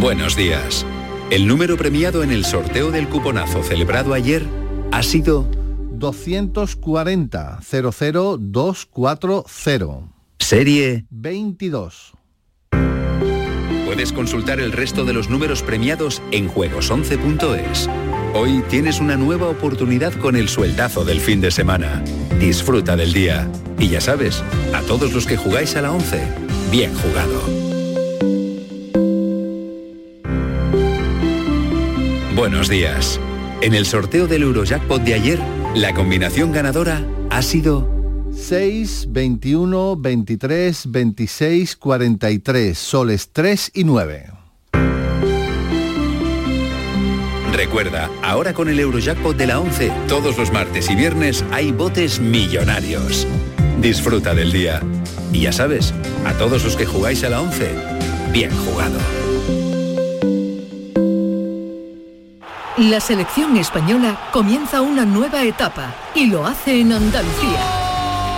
Buenos días. El número premiado en el sorteo del cuponazo celebrado ayer ha sido 240 00240. Serie 22. Puedes consultar el resto de los números premiados en juegos11.es. Hoy tienes una nueva oportunidad con el sueldazo del fin de semana. Disfruta del día. Y ya sabes, a todos los que jugáis a la 11, bien jugado. Buenos días. En el sorteo del Eurojackpot de ayer, la combinación ganadora ha sido 6, 21, 23, 26, 43, soles 3 y 9. Recuerda, ahora con el Eurojackpot de la 11, todos los martes y viernes hay botes millonarios. Disfruta del día. Y ya sabes, a todos los que jugáis a la 11, bien jugado. La selección española comienza una nueva etapa y lo hace en Andalucía.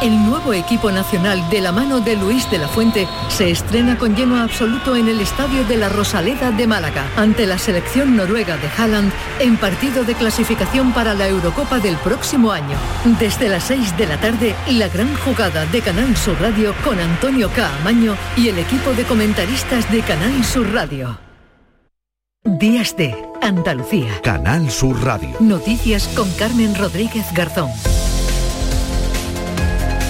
El nuevo equipo nacional de la mano de Luis de la Fuente se estrena con lleno absoluto en el Estadio de la Rosaleda de Málaga ante la selección noruega de Haaland en partido de clasificación para la Eurocopa del próximo año. Desde las 6 de la tarde, la gran jugada de Canal Sur Radio con Antonio Caamaño y el equipo de comentaristas de Canal Sur Radio. Días de Andalucía. Canal Sur Radio. Noticias con Carmen Rodríguez Garzón.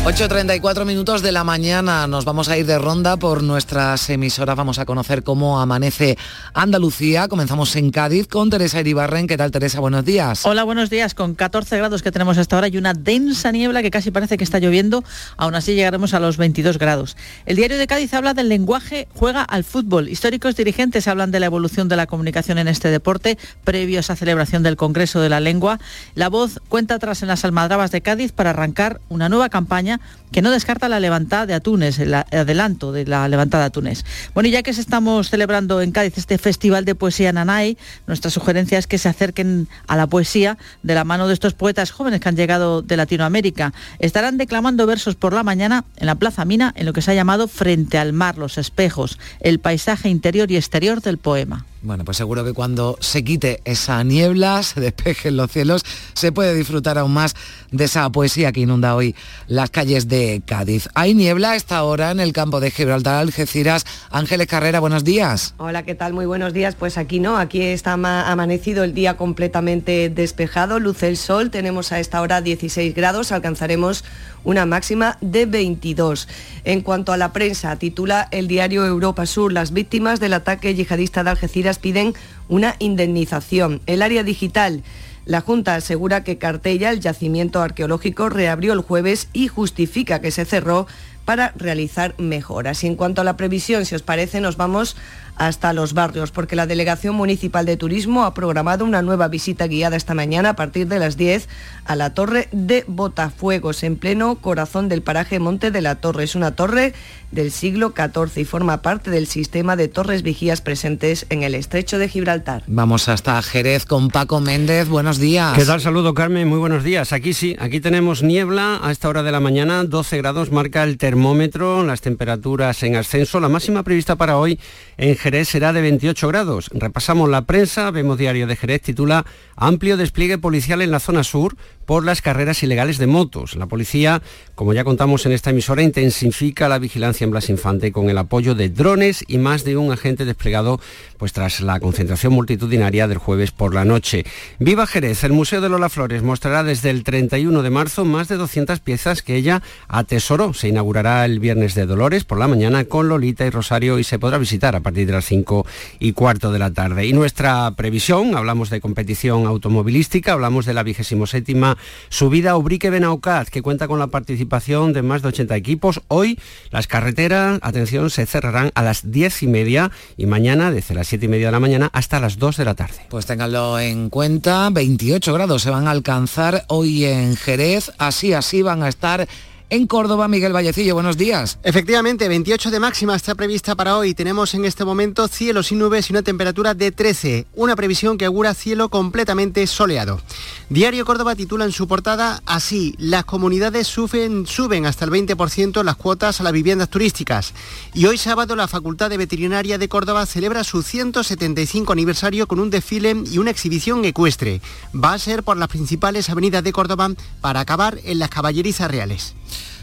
8.34 minutos de la mañana. Nos vamos a ir de ronda por nuestras emisoras. Vamos a conocer cómo amanece Andalucía. Comenzamos en Cádiz con Teresa Iribarren. ¿Qué tal, Teresa? Buenos días. Hola, buenos días. Con 14 grados que tenemos hasta ahora y una densa niebla que casi parece que está lloviendo. Aún así llegaremos a los 22 grados. El diario de Cádiz habla del lenguaje juega al fútbol. Históricos dirigentes hablan de la evolución de la comunicación en este deporte previo a esa celebración del Congreso de la Lengua. La voz cuenta atrás en las almadrabas de Cádiz para arrancar una nueva campaña que no descarta la levantada de Atunes, el adelanto de la levantada de Atunes. Bueno, y ya que estamos celebrando en Cádiz este Festival de Poesía Nanay, nuestra sugerencia es que se acerquen a la poesía de la mano de estos poetas jóvenes que han llegado de Latinoamérica. Estarán declamando versos por la mañana en la Plaza Mina, en lo que se ha llamado Frente al mar, los espejos, el paisaje interior y exterior del poema. Bueno, pues seguro que cuando se quite esa niebla, se despejen los cielos, se puede disfrutar aún más de esa poesía que inunda hoy las calles de Cádiz. Hay niebla esta hora en el campo de Gibraltar, Algeciras. Ángeles Carrera, buenos días. Hola, ¿qué tal? Muy buenos días. Pues aquí no, aquí está amanecido el día completamente despejado, luce el sol, tenemos a esta hora 16 grados, alcanzaremos una máxima de 22. En cuanto a la prensa, titula el diario Europa Sur, las víctimas del ataque yihadista de Algeciras piden una indemnización. El área digital. La Junta asegura que Cartella, el yacimiento arqueológico, reabrió el jueves y justifica que se cerró para realizar mejoras. Y en cuanto a la previsión, si os parece, nos vamos hasta los barrios, porque la Delegación Municipal de Turismo ha programado una nueva visita guiada esta mañana a partir de las 10 a la Torre de Botafuegos, en pleno corazón del paraje Monte de la Torre. Es una torre del siglo XIV y forma parte del sistema de torres vigías presentes en el estrecho de Gibraltar. Vamos hasta Jerez con Paco Méndez. Buenos días. ¿Qué tal? Saludo, Carmen. Muy buenos días. Aquí sí, aquí tenemos niebla a esta hora de la mañana. 12 grados marca el termómetro, las temperaturas en ascenso. La máxima prevista para hoy en Jerez será de 28 grados. Repasamos la prensa, vemos Diario de Jerez, titula Amplio despliegue policial en la zona sur por las carreras ilegales de motos. La policía, como ya contamos en esta emisora, intensifica la vigilancia en Blas Infante con el apoyo de drones y más de un agente desplegado pues tras la concentración multitudinaria del jueves por la noche. Viva Jerez, el Museo de Lola Flores mostrará desde el 31 de marzo más de 200 piezas que ella atesoró. Se inaugurará el viernes de Dolores por la mañana con Lolita y Rosario y se podrá visitar a partir de las 5 y cuarto de la tarde. Y nuestra previsión, hablamos de competición automovilística, hablamos de la vigésimo séptima subida Ubrique Benaucat, que cuenta con la participación de más de 80 equipos. Hoy las carreteras, atención, se cerrarán a las 10 y media y mañana desde las 7 y media de la mañana hasta las 2 de la tarde. Pues ténganlo en cuenta, 28 grados se van a alcanzar hoy en Jerez, así así van a estar en Córdoba, Miguel Vallecillo, buenos días. Efectivamente, 28 de máxima está prevista para hoy. Tenemos en este momento cielo sin nubes y una temperatura de 13. Una previsión que augura cielo completamente soleado. Diario Córdoba titula en su portada así, las comunidades suben, suben hasta el 20% las cuotas a las viviendas turísticas. Y hoy sábado la Facultad de Veterinaria de Córdoba celebra su 175 aniversario con un desfile y una exhibición ecuestre. Va a ser por las principales avenidas de Córdoba para acabar en las caballerizas reales.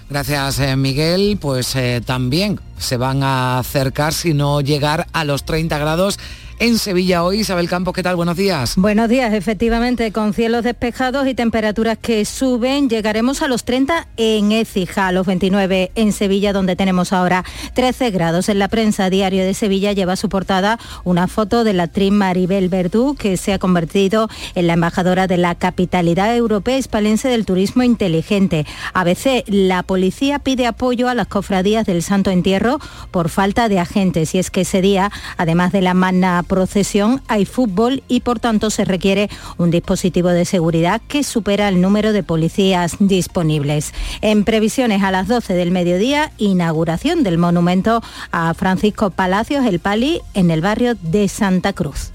Gracias, eh, Miguel. Pues eh, también se van a acercar, si no llegar a los 30 grados en Sevilla hoy. Isabel Campos, ¿qué tal? Buenos días. Buenos días, efectivamente, con cielos despejados y temperaturas que suben, llegaremos a los 30 en Écija, a los 29 en Sevilla, donde tenemos ahora 13 grados. En la prensa diario de Sevilla lleva su portada una foto de la actriz Maribel Verdú, que se ha convertido en la embajadora de la capitalidad europea hispalense del turismo inteligente. A veces la policía pide apoyo a las cofradías del Santo Entierro por falta de agentes y es que ese día, además de la magna procesión hay fútbol y por tanto se requiere un dispositivo de seguridad que supera el número de policías disponibles. En previsiones a las 12 del mediodía, inauguración del monumento a Francisco Palacios, el Pali, en el barrio de Santa Cruz.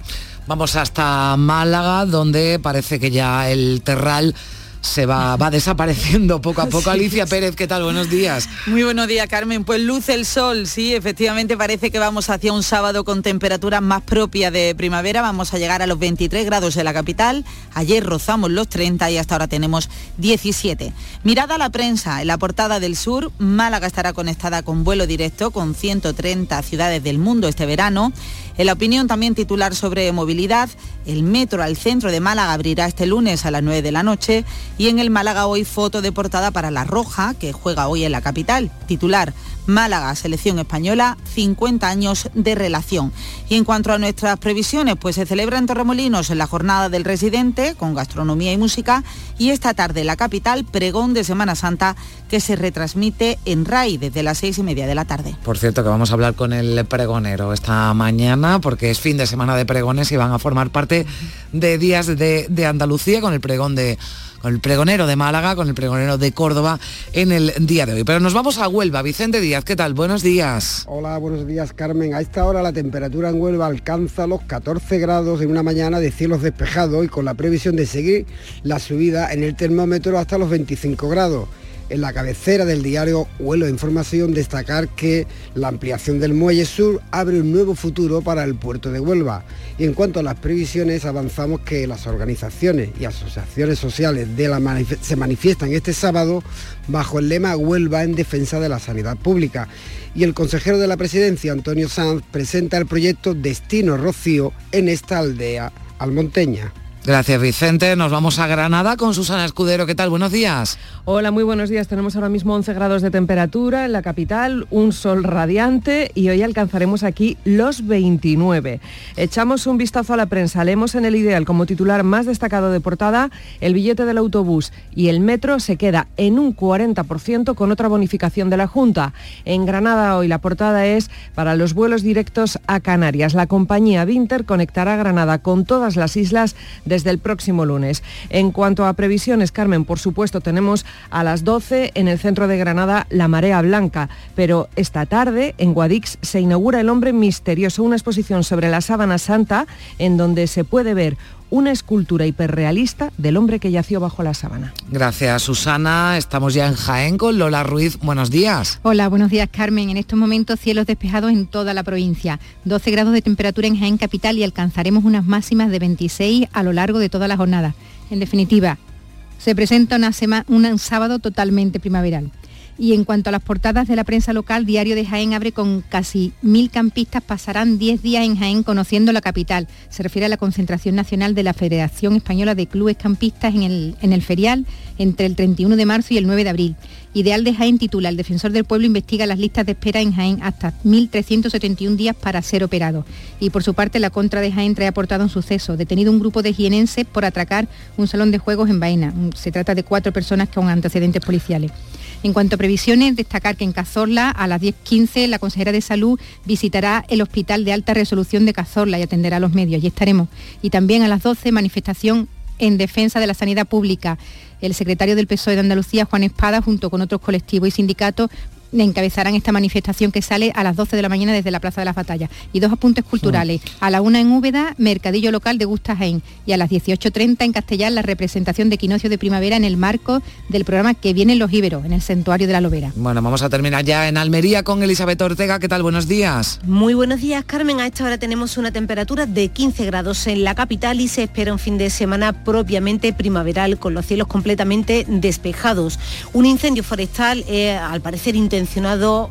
Vamos hasta Málaga, donde parece que ya el terral se va, va desapareciendo poco a poco. Alicia Pérez, ¿qué tal? Buenos días. Muy buenos días, Carmen. Pues luce el sol, sí, efectivamente parece que vamos hacia un sábado con temperaturas más propias de primavera. Vamos a llegar a los 23 grados en la capital. Ayer rozamos los 30 y hasta ahora tenemos 17. Mirada a la prensa, en la portada del sur, Málaga estará conectada con vuelo directo con 130 ciudades del mundo este verano. En la opinión también titular sobre movilidad, El metro al centro de Málaga abrirá este lunes a las 9 de la noche y en el Málaga hoy foto de portada para La Roja, que juega hoy en la capital. Titular, Málaga, selección española, 50 años de relación. Y en cuanto a nuestras previsiones, pues se celebra en Torremolinos en la jornada del residente, con gastronomía y música, y esta tarde en la capital, pregón de Semana Santa, que se retransmite en RAI desde las seis y media de la tarde. Por cierto, que vamos a hablar con el pregonero esta mañana, porque es fin de semana de pregones y van a formar parte de días de, de Andalucía con el pregón de con el pregonero de Málaga, con el pregonero de Córdoba en el día de hoy. Pero nos vamos a Huelva. Vicente Díaz, ¿qué tal? Buenos días. Hola, buenos días Carmen. A esta hora la temperatura en Huelva alcanza los 14 grados en una mañana de cielos despejados y con la previsión de seguir la subida en el termómetro hasta los 25 grados. En la cabecera del diario Huelo de Información destacar que la ampliación del Muelle Sur abre un nuevo futuro para el puerto de Huelva. Y en cuanto a las previsiones, avanzamos que las organizaciones y asociaciones sociales de la se manifiestan este sábado bajo el lema Huelva en defensa de la sanidad pública. Y el consejero de la presidencia, Antonio Sanz, presenta el proyecto Destino Rocío en esta aldea almonteña. Gracias Vicente. Nos vamos a Granada con Susana Escudero. ¿Qué tal? Buenos días. Hola, muy buenos días. Tenemos ahora mismo 11 grados de temperatura en la capital, un sol radiante y hoy alcanzaremos aquí los 29. Echamos un vistazo a la prensa. Leemos en el ideal como titular más destacado de portada el billete del autobús y el metro se queda en un 40% con otra bonificación de la Junta. En Granada hoy la portada es para los vuelos directos a Canarias. La compañía Vinter conectará Granada con todas las islas de desde el próximo lunes. En cuanto a previsiones, Carmen, por supuesto tenemos a las 12 en el centro de Granada la marea blanca, pero esta tarde en Guadix se inaugura El hombre misterioso, una exposición sobre la sábana santa en donde se puede ver una escultura hiperrealista del hombre que yació bajo la sábana. Gracias, Susana. Estamos ya en Jaén con Lola Ruiz. Buenos días. Hola, buenos días, Carmen. En estos momentos cielos despejados en toda la provincia. 12 grados de temperatura en Jaén capital y alcanzaremos unas máximas de 26 a lo largo de toda la jornada. En definitiva, se presenta una un sábado totalmente primaveral. Y en cuanto a las portadas de la prensa local, Diario de Jaén abre con casi mil campistas, pasarán 10 días en Jaén conociendo la capital. Se refiere a la concentración nacional de la Federación Española de Clubes Campistas en el, ferial entre el 31 de marzo y el 9 de abril. Ideal de Jaén titula, el defensor del pueblo investiga las listas de espera en Jaén hasta 1.371 días para ser operado. Y por su parte, la contra de Jaén trae aportado un suceso, detenido un grupo de jienenses por atracar un salón de juegos en Baena. Se trata de cuatro personas con antecedentes policiales. En cuanto a previsiones, destacar que en Cazorla a las 10.15 la consejera de Salud visitará el Hospital de Alta Resolución de Cazorla y atenderá a los medios. Y estaremos. Y también a las 12 manifestación en defensa de la sanidad pública. El secretario del PSOE de Andalucía, Juan Espada, junto con otros colectivos y sindicatos, encabezarán esta manifestación que sale a las 12 de la mañana desde la Plaza de las Batallas. Y dos apuntes culturales. A la una en Úbeda, Mercadillo Local de Gusta Jaén. Y a las 18.30 en Castellán, la representación de equinoccio de primavera en el marco del programa Que vienen los íberos, en el Santuario de la Lobera. Bueno, vamos a terminar ya en Almería con Elizabeth Ortega. ¿Qué tal? Buenos días. Muy buenos días, Carmen. A esta hora tenemos una temperatura de 15 grados en la capital y se espera un fin de semana propiamente primaveral, con los cielos completamente despejados. Un incendio forestal, eh, al parecer intenso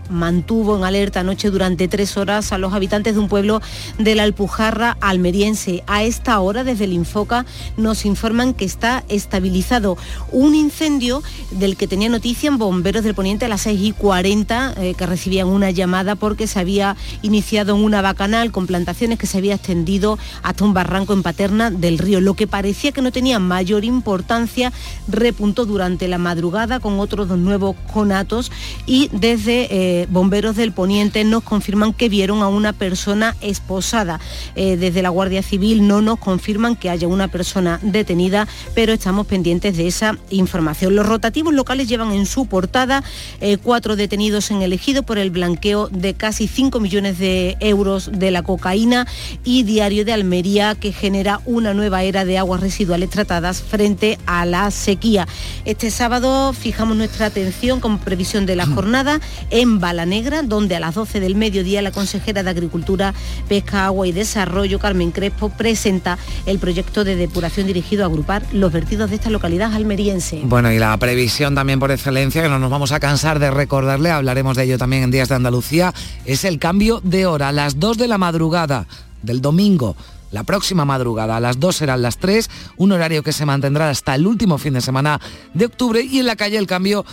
mantuvo en alerta anoche durante tres horas a los habitantes de un pueblo de la Alpujarra almeriense. A esta hora, desde el Infoca, nos informan que está estabilizado. Un incendio del que tenía noticia en bomberos del Poniente a las 6 y 40, eh, que recibían una llamada porque se había iniciado en una bacanal con plantaciones que se había extendido hasta un barranco en Paterna del río. Lo que parecía que no tenía mayor importancia repuntó durante la madrugada con otros dos nuevos conatos y desde eh, Bomberos del Poniente nos confirman que vieron a una persona esposada. Eh, desde la Guardia Civil no nos confirman que haya una persona detenida, pero estamos pendientes de esa información. Los rotativos locales llevan en su portada eh, cuatro detenidos en el ejido por el blanqueo de casi 5 millones de euros de la cocaína y Diario de Almería que genera una nueva era de aguas residuales tratadas frente a la sequía. Este sábado fijamos nuestra atención con previsión de la jornada en Bala Negra, donde a las 12 del mediodía la consejera de Agricultura, Pesca, Agua y Desarrollo, Carmen Crespo, presenta el proyecto de depuración dirigido a agrupar los vertidos de esta localidad almeriense. Bueno, y la previsión también por excelencia, que no nos vamos a cansar de recordarle, hablaremos de ello también en Días de Andalucía, es el cambio de hora, a las 2 de la madrugada del domingo la próxima madrugada. A las 2 serán las 3, un horario que se mantendrá hasta el último fin de semana de octubre y en la calle el cambio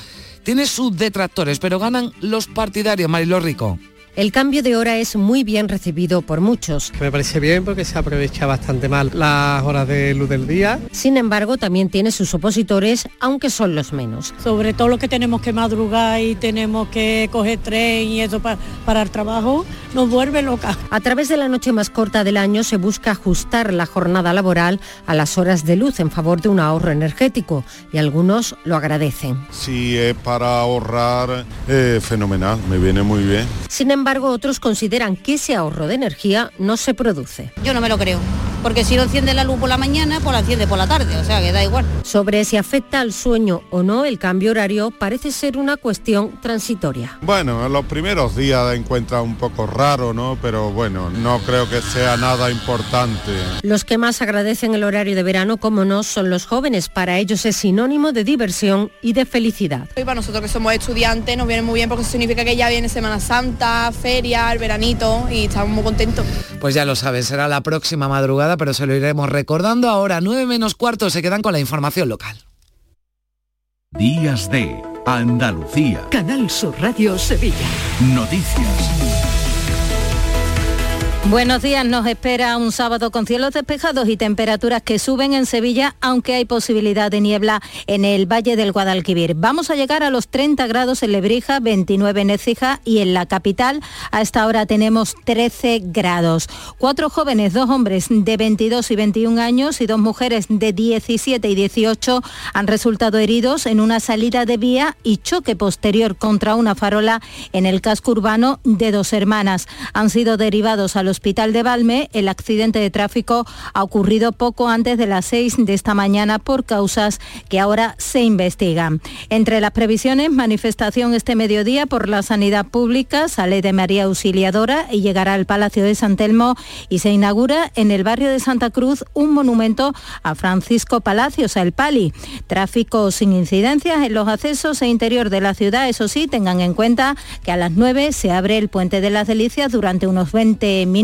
tiene sus detractores, pero ganan los partidarios, Mariló Rico. El cambio de hora es muy bien recibido por muchos. Me parece bien porque se aprovecha bastante mal las horas de luz del día. Sin embargo, también tiene sus opositores, aunque son los menos. Sobre todo los que tenemos que madrugar y tenemos que coger tren y eso para, para el trabajo, nos vuelve loca. A través de la noche más corta del año se busca ajustar la jornada laboral a las horas de luz en favor de un ahorro energético y algunos lo agradecen. Si es para ahorrar, eh, fenomenal, me viene muy bien. Sin embargo, otros consideran que ese ahorro de energía no se produce. Yo no me lo creo, porque si no enciende la luz por la mañana, pues la enciende por la tarde, o sea que da igual. Sobre si afecta al sueño o no el cambio horario parece ser una cuestión transitoria. Bueno, en los primeros días encuentra un poco raro, ¿no? Pero bueno, no creo que sea nada importante. Los que más agradecen el horario de verano, como no, son los jóvenes. Para ellos es sinónimo de diversión y de felicidad. Y para nosotros que somos estudiantes nos viene muy bien porque eso significa que ya viene Semana Santa, feria, el veranito y estamos muy contentos. Pues ya lo saben, será la próxima madrugada, pero se lo iremos recordando. Ahora, 9 menos cuarto, se quedan con la información local. Días de Andalucía. Canal Sur Radio Sevilla. Noticias. Buenos días, nos espera un sábado con cielos despejados y temperaturas que suben en Sevilla, aunque hay posibilidad de niebla en el Valle del Guadalquivir. Vamos a llegar a los 30 grados en Lebrija, 29 en Écija y en la capital a esta hora tenemos 13 grados. Cuatro jóvenes, dos hombres de 22 y 21 años y dos mujeres de 17 y 18 han resultado heridos en una salida de vía y choque posterior contra una farola en el casco urbano de dos hermanas. Han sido derivados al hospital de Valme. El accidente de tráfico ha ocurrido poco antes de las 6 de esta mañana por causas que ahora se investigan. Entre las previsiones, manifestación este mediodía por la sanidad pública, sale de María Auxiliadora y llegará al Palacio de San Telmo y se inaugura en el barrio de Santa Cruz un monumento a Francisco Palacios, El Pali. Tráfico sin incidencias en los accesos e interior de la ciudad, eso sí, tengan en cuenta que a las 9 se abre el Puente de las Delicias durante unos 20 minutos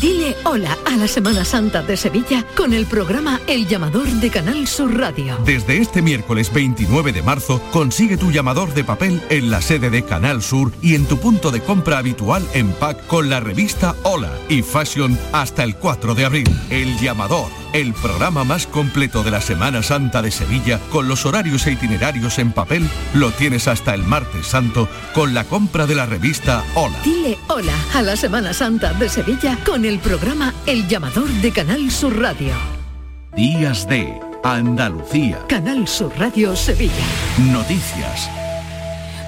Dile hola a la Semana Santa de Sevilla con el programa El Llamador de Canal Sur Radio. Desde este miércoles 29 de marzo, consigue tu llamador de papel en la sede de Canal Sur y en tu punto de compra habitual en pack con la revista Hola y Fashion hasta el 4 de abril. El Llamador, el programa más completo de la Semana Santa de Sevilla con los horarios e itinerarios en papel, lo tienes hasta el martes santo con la compra de la revista Hola. Dile hola a la Semana Santa de Sevilla con el programa El Llamador de Canal Sur Radio. Días de Andalucía. Canal Sur Radio Sevilla. Noticias.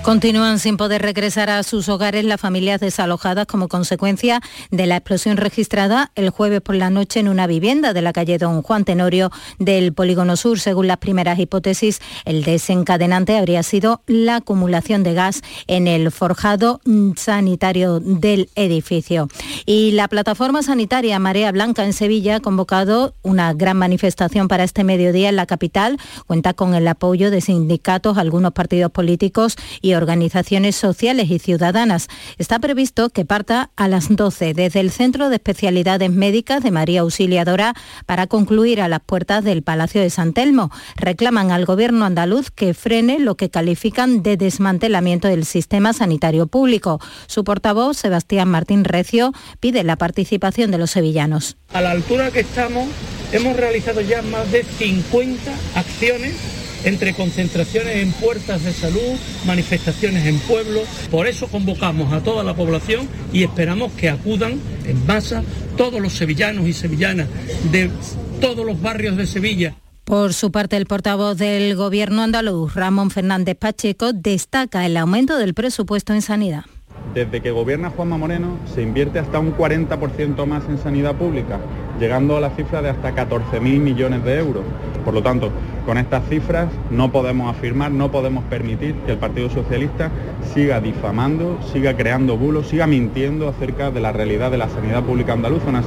Continúan sin poder regresar a sus hogares las familias desalojadas como consecuencia de la explosión registrada el jueves por la noche en una vivienda de la calle Don Juan Tenorio del Polígono Sur. Según las primeras hipótesis, el desencadenante habría sido la acumulación de gas en el forjado sanitario del edificio. Y la plataforma sanitaria Marea Blanca en Sevilla ha convocado una gran manifestación para este mediodía en la capital. Cuenta con el apoyo de sindicatos, algunos partidos políticos y organizaciones sociales y ciudadanas. Está previsto que parta a las 12 desde el Centro de Especialidades Médicas de María Auxiliadora para concluir a las puertas del Palacio de San Telmo. Reclaman al Gobierno andaluz que frene lo que califican de desmantelamiento del sistema sanitario público. Su portavoz, Sebastián Martín Recio, pide la participación de los sevillanos. A la altura que estamos, hemos realizado ya más de 50 acciones entre concentraciones en puertas de salud, manifestaciones en pueblos. Por eso convocamos a toda la población y esperamos que acudan en masa todos los sevillanos y sevillanas de todos los barrios de Sevilla. Por su parte, el portavoz del Gobierno andaluz, Ramón Fernández Pacheco, destaca el aumento del presupuesto en sanidad. Desde que gobierna Juanma Moreno se invierte hasta un 40% más en sanidad pública, llegando a la cifra de hasta 14.000 millones de euros. Por lo tanto, con estas cifras no podemos afirmar, no podemos permitir que el Partido Socialista siga difamando, siga creando bulos, siga mintiendo acerca de la realidad de la sanidad pública andaluza.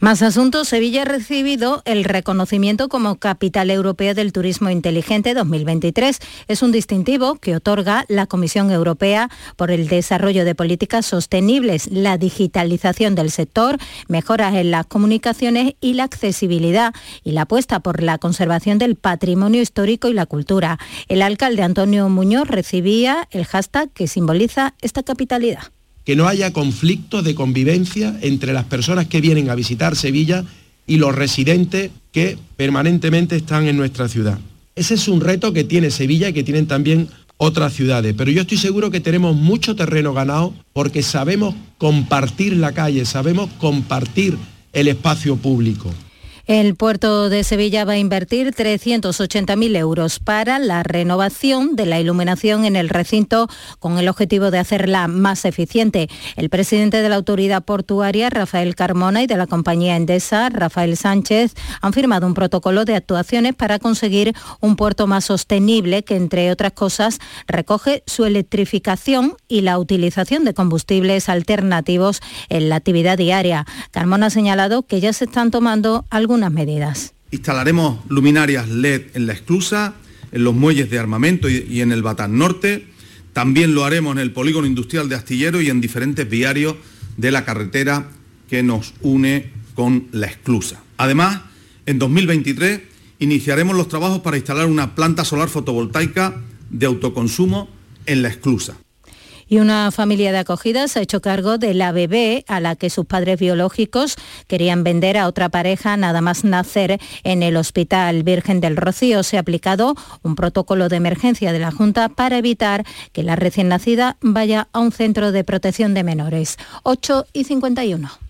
Más asuntos, Sevilla ha recibido el reconocimiento como Capital Europea del Turismo Inteligente 2023. Es un distintivo que otorga la Comisión Europea por el desarrollo de políticas sostenibles, la digitalización del sector, mejoras en las comunicaciones y la accesibilidad y la apuesta por la conservación del patrimonio histórico y la cultura. El alcalde Antonio Muñoz recibía el hashtag que simboliza esta capitalidad que no haya conflictos de convivencia entre las personas que vienen a visitar Sevilla y los residentes que permanentemente están en nuestra ciudad. Ese es un reto que tiene Sevilla y que tienen también otras ciudades, pero yo estoy seguro que tenemos mucho terreno ganado porque sabemos compartir la calle, sabemos compartir el espacio público. El puerto de Sevilla va a invertir 380.000 euros para la renovación de la iluminación en el recinto con el objetivo de hacerla más eficiente. El presidente de la autoridad portuaria, Rafael Carmona, y de la compañía Endesa, Rafael Sánchez, han firmado un protocolo de actuaciones para conseguir un puerto más sostenible que, entre otras cosas, recoge su electrificación y la utilización de combustibles alternativos en la actividad diaria. Carmona ha señalado que ya se están tomando algunas medidas. Instalaremos luminarias LED en la esclusa, en los muelles de armamento y, en el Batán Norte. También lo haremos en el polígono industrial de Astillero y en diferentes viarios de la carretera que nos une con la esclusa. Además, en 2023 iniciaremos los trabajos para instalar una planta solar fotovoltaica de autoconsumo en la esclusa y una familia de acogida se ha hecho cargo de la bebé a la que sus padres biológicos querían vender a otra pareja nada más nacer en el Hospital Virgen del Rocío. Se ha aplicado un protocolo de emergencia de la Junta para evitar que la recién nacida vaya a un centro de protección de menores. 8 y 51.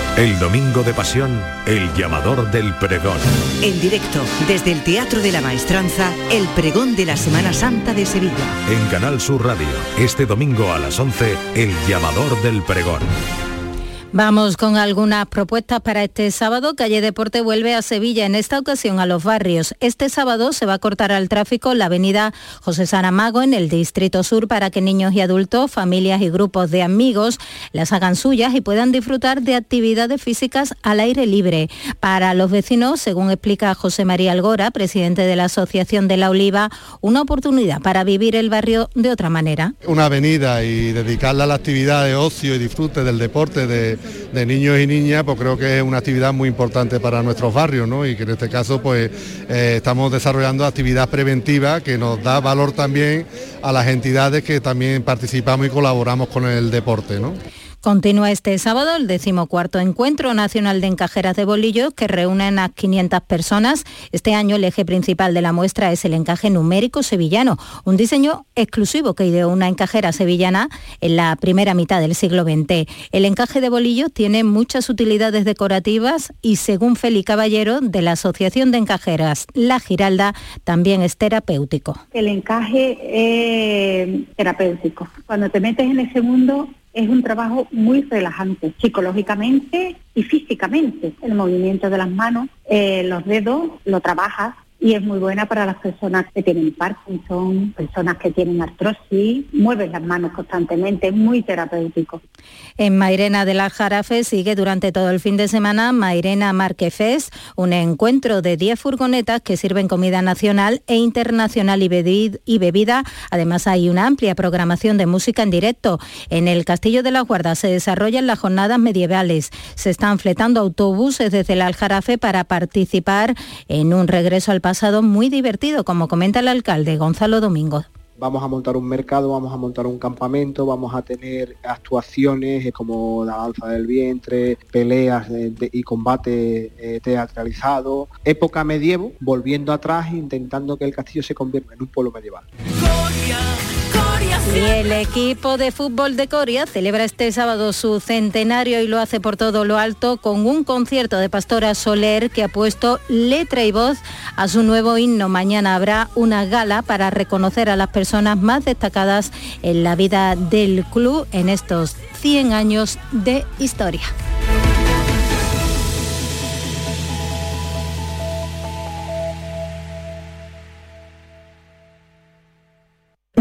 El domingo de pasión, el llamador del pregón. En directo, desde el Teatro de la Maestranza, el pregón de la Semana Santa de Sevilla. En Canal Sur Radio, este domingo a las 11, el llamador del pregón. Vamos con algunas propuestas para este sábado. Calle Deporte vuelve a Sevilla, en esta ocasión a los barrios. Este sábado se va a cortar al tráfico la avenida José Saramago en el Distrito Sur para que niños y adultos, familias y grupos de amigos las hagan suyas y puedan disfrutar de actividades físicas al aire libre. Para los vecinos, según explica José María Algora, presidente de la Asociación de la Oliva, una oportunidad para vivir el barrio de otra manera. Una avenida y dedicarla a la actividad de ocio y disfrute del deporte de de niños y niñas, pues creo que es una actividad muy importante para nuestros barrios, ¿no? Y que en este caso, pues eh, estamos desarrollando actividad preventiva que nos da valor también a las entidades que también participamos y colaboramos con el deporte, ¿no? Continúa este sábado el decimocuarto Encuentro Nacional de Encajeras de Bolillos que reúnen a 500 personas. Este año el eje principal de la muestra es el encaje numérico sevillano, un diseño exclusivo que ideó una encajera sevillana en la primera mitad del siglo XX. El encaje de bolillos tiene muchas utilidades decorativas y según Feli Caballero de la Asociación de Encajeras La Giralda también es terapéutico. El encaje es terapéutico. Cuando te metes en ese mundo es un trabajo muy relajante, psicológicamente y físicamente. El movimiento de las manos, eh, los dedos, lo trabajas y es muy buena para las personas que tienen Parkinson, personas que tienen artrosis, mueven las manos constantemente, es muy terapéutico. En Mairena del Aljarafe sigue durante todo el fin de semana Mairena Marquefes, un encuentro de 10 furgonetas que sirven comida nacional e internacional y bebida. Además hay una amplia programación de música en directo. En el Castillo de la Guarda se desarrollan las jornadas medievales. Se están fletando autobuses desde el Aljarafe para participar en un regreso al pasado muy divertido, como comenta el alcalde Gonzalo Domingo. Vamos a montar un mercado, vamos a montar un campamento, vamos a tener actuaciones como la alza del vientre, peleas y combate eh, teatralizado, época medievo, volviendo atrás intentando que el castillo se convierta en un pueblo medieval. Y el equipo de fútbol de Coria celebra este sábado su centenario y lo hace por todo lo alto con un concierto de Pastora Soler que ha puesto letra y voz a su nuevo himno. Mañana habrá una gala para reconocer a las personas más destacadas en la vida del club en estos 100 años de historia.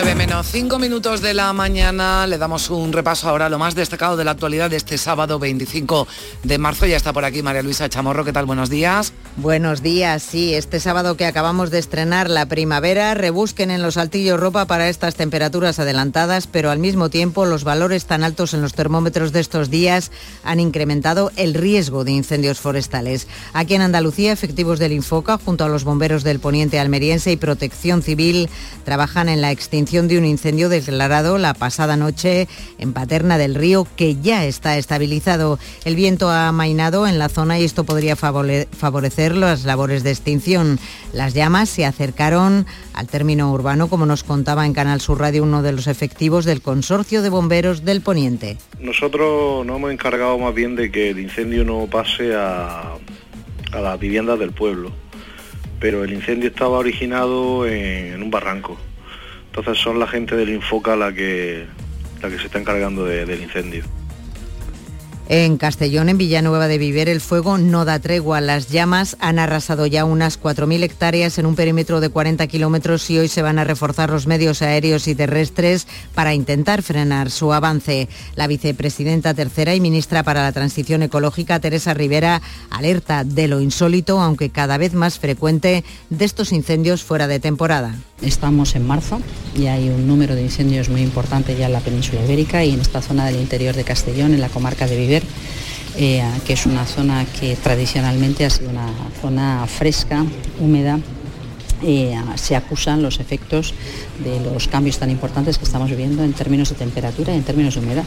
9 menos 5 minutos de la mañana. Le damos un repaso ahora a lo más destacado de la actualidad de este sábado 25 de marzo. Ya está por aquí María Luisa Chamorro. ¿Qué tal? Buenos días. Buenos días. Sí, este sábado que acabamos de estrenar la primavera, rebusquen en los altillos ropa para estas temperaturas adelantadas, pero al mismo tiempo los valores tan altos en los termómetros de estos días han incrementado el riesgo de incendios forestales. Aquí en Andalucía, efectivos del Infoca, junto a los bomberos del Poniente Almeriense y Protección Civil, trabajan en la extinción de un incendio declarado la pasada noche en Paterna del Río, que ya está estabilizado. El viento ha amainado en la zona y esto podría favorecer las labores de extinción. Las llamas se acercaron al término urbano, como nos contaba en Canal Sur Radio uno de los efectivos del Consorcio de Bomberos del Poniente. Nosotros nos hemos encargado más bien de que el incendio no pase a, a las viviendas del pueblo, pero el incendio estaba originado en un barranco. Entonces son la gente del Infoca la que, la que se está encargando del incendio. En Castellón, en Villanueva de Viver, el fuego no da tregua. Las llamas han arrasado ya unas 4.000 hectáreas en un perímetro de 40 kilómetros y hoy se van a reforzar los medios aéreos y terrestres para intentar frenar su avance. La vicepresidenta tercera y ministra para la Transición Ecológica, Teresa Rivera, alerta de lo insólito, aunque cada vez más frecuente, de estos incendios fuera de temporada. Estamos en marzo y hay un número de incendios muy importante ya en la península ibérica y en esta zona del interior de Castellón, en la comarca de Viver eh, que es una zona que tradicionalmente ha sido una zona fresca, húmeda, eh, se acusan los efectos de los cambios tan importantes que estamos viviendo en términos de temperatura y en términos de humedad.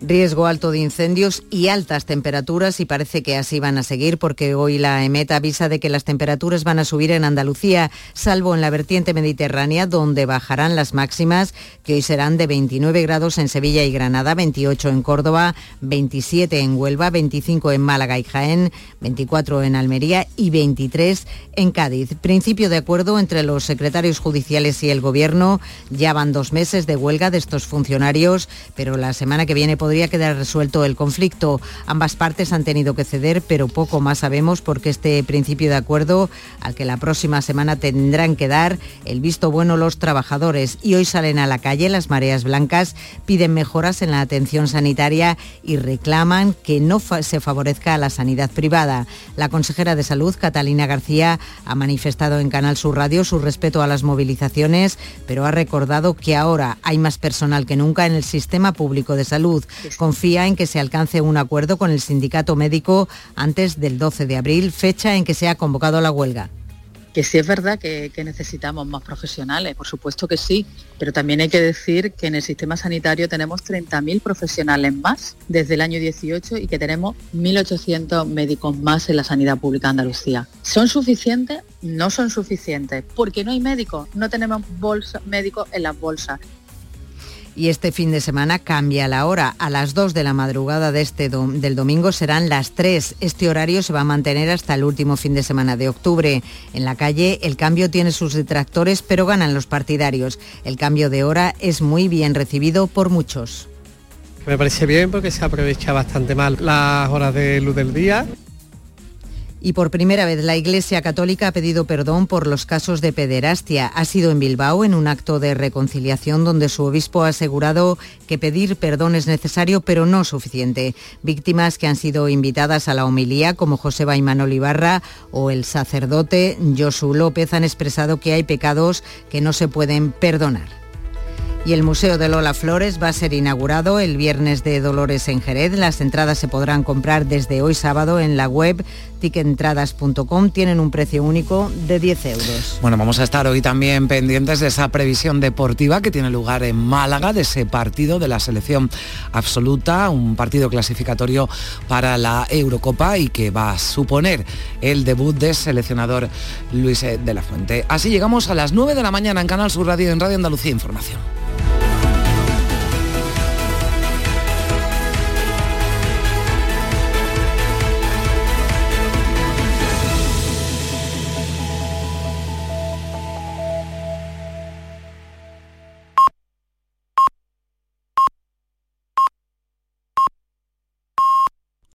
Riesgo alto de incendios y altas temperaturas y parece que así van a seguir porque hoy la EMET avisa de que las temperaturas van a subir en Andalucía, salvo en la vertiente mediterránea donde bajarán las máximas que hoy serán de 29 grados en Sevilla y Granada, 28 en Córdoba, 27 en Huelva, 25 en Málaga y Jaén, 24 en Almería y 23 en Cádiz. Principio de acuerdo entre los secretarios judiciales y el Gobierno. Ya van dos meses de huelga de estos funcionarios, pero la semana que viene podría quedar resuelto el conflicto. Ambas partes han tenido que ceder, pero poco más sabemos porque este principio de acuerdo al que la próxima semana tendrán que dar el visto bueno los trabajadores. Y hoy salen a la calle las mareas blancas, piden mejoras en la atención sanitaria y reclaman que no se favorezca a la sanidad privada. La consejera de Salud, Catalina García, ha manifestado en Canal Sur Radio su respeto a las movilizaciones, pero ha recordado que ahora hay más personal que nunca en el sistema público de salud confía en que se alcance un acuerdo con el sindicato médico antes del 12 de abril, fecha en que se ha convocado la huelga que sí es verdad que, necesitamos más profesionales, por supuesto que sí, pero también hay que decir que en el sistema sanitario tenemos 30.000 profesionales más desde el año 18 y que tenemos 1.800 médicos más en la sanidad pública de Andalucía. ¿Son suficientes? No son suficientes, porque no hay médicos, no tenemos bolsa, médicos en las bolsas. Y este fin de semana cambia la hora. A las 2 de la madrugada de este del domingo serán las 3. Este horario se va a mantener hasta el último fin de semana de octubre. En la calle el cambio tiene sus detractores, pero ganan los partidarios. El cambio de hora es muy bien recibido por muchos. Me parece bien porque se aprovecha bastante mal las horas de luz del día y por primera vez la Iglesia Católica ha pedido perdón por los casos de pederastia. Ha sido en Bilbao en un acto de reconciliación donde su obispo ha asegurado que pedir perdón es necesario pero no suficiente. Víctimas que han sido invitadas a la homilía como José Baimán Ibarra o el sacerdote Josu López han expresado que hay pecados que no se pueden perdonar. Y el Museo de Lola Flores va a ser inaugurado el viernes de Dolores en Jerez. Las entradas se podrán comprar desde hoy sábado en la web tickentradas.com. Tienen un precio único de 10 euros. Bueno, vamos a estar hoy también pendientes de esa previsión deportiva que tiene lugar en Málaga, de ese partido de la selección absoluta, un partido clasificatorio para la Eurocopa y que va a suponer el debut del seleccionador Luis de la Fuente. Así llegamos a las 9 de la mañana en Canal Sur Radio en Radio Andalucía Información.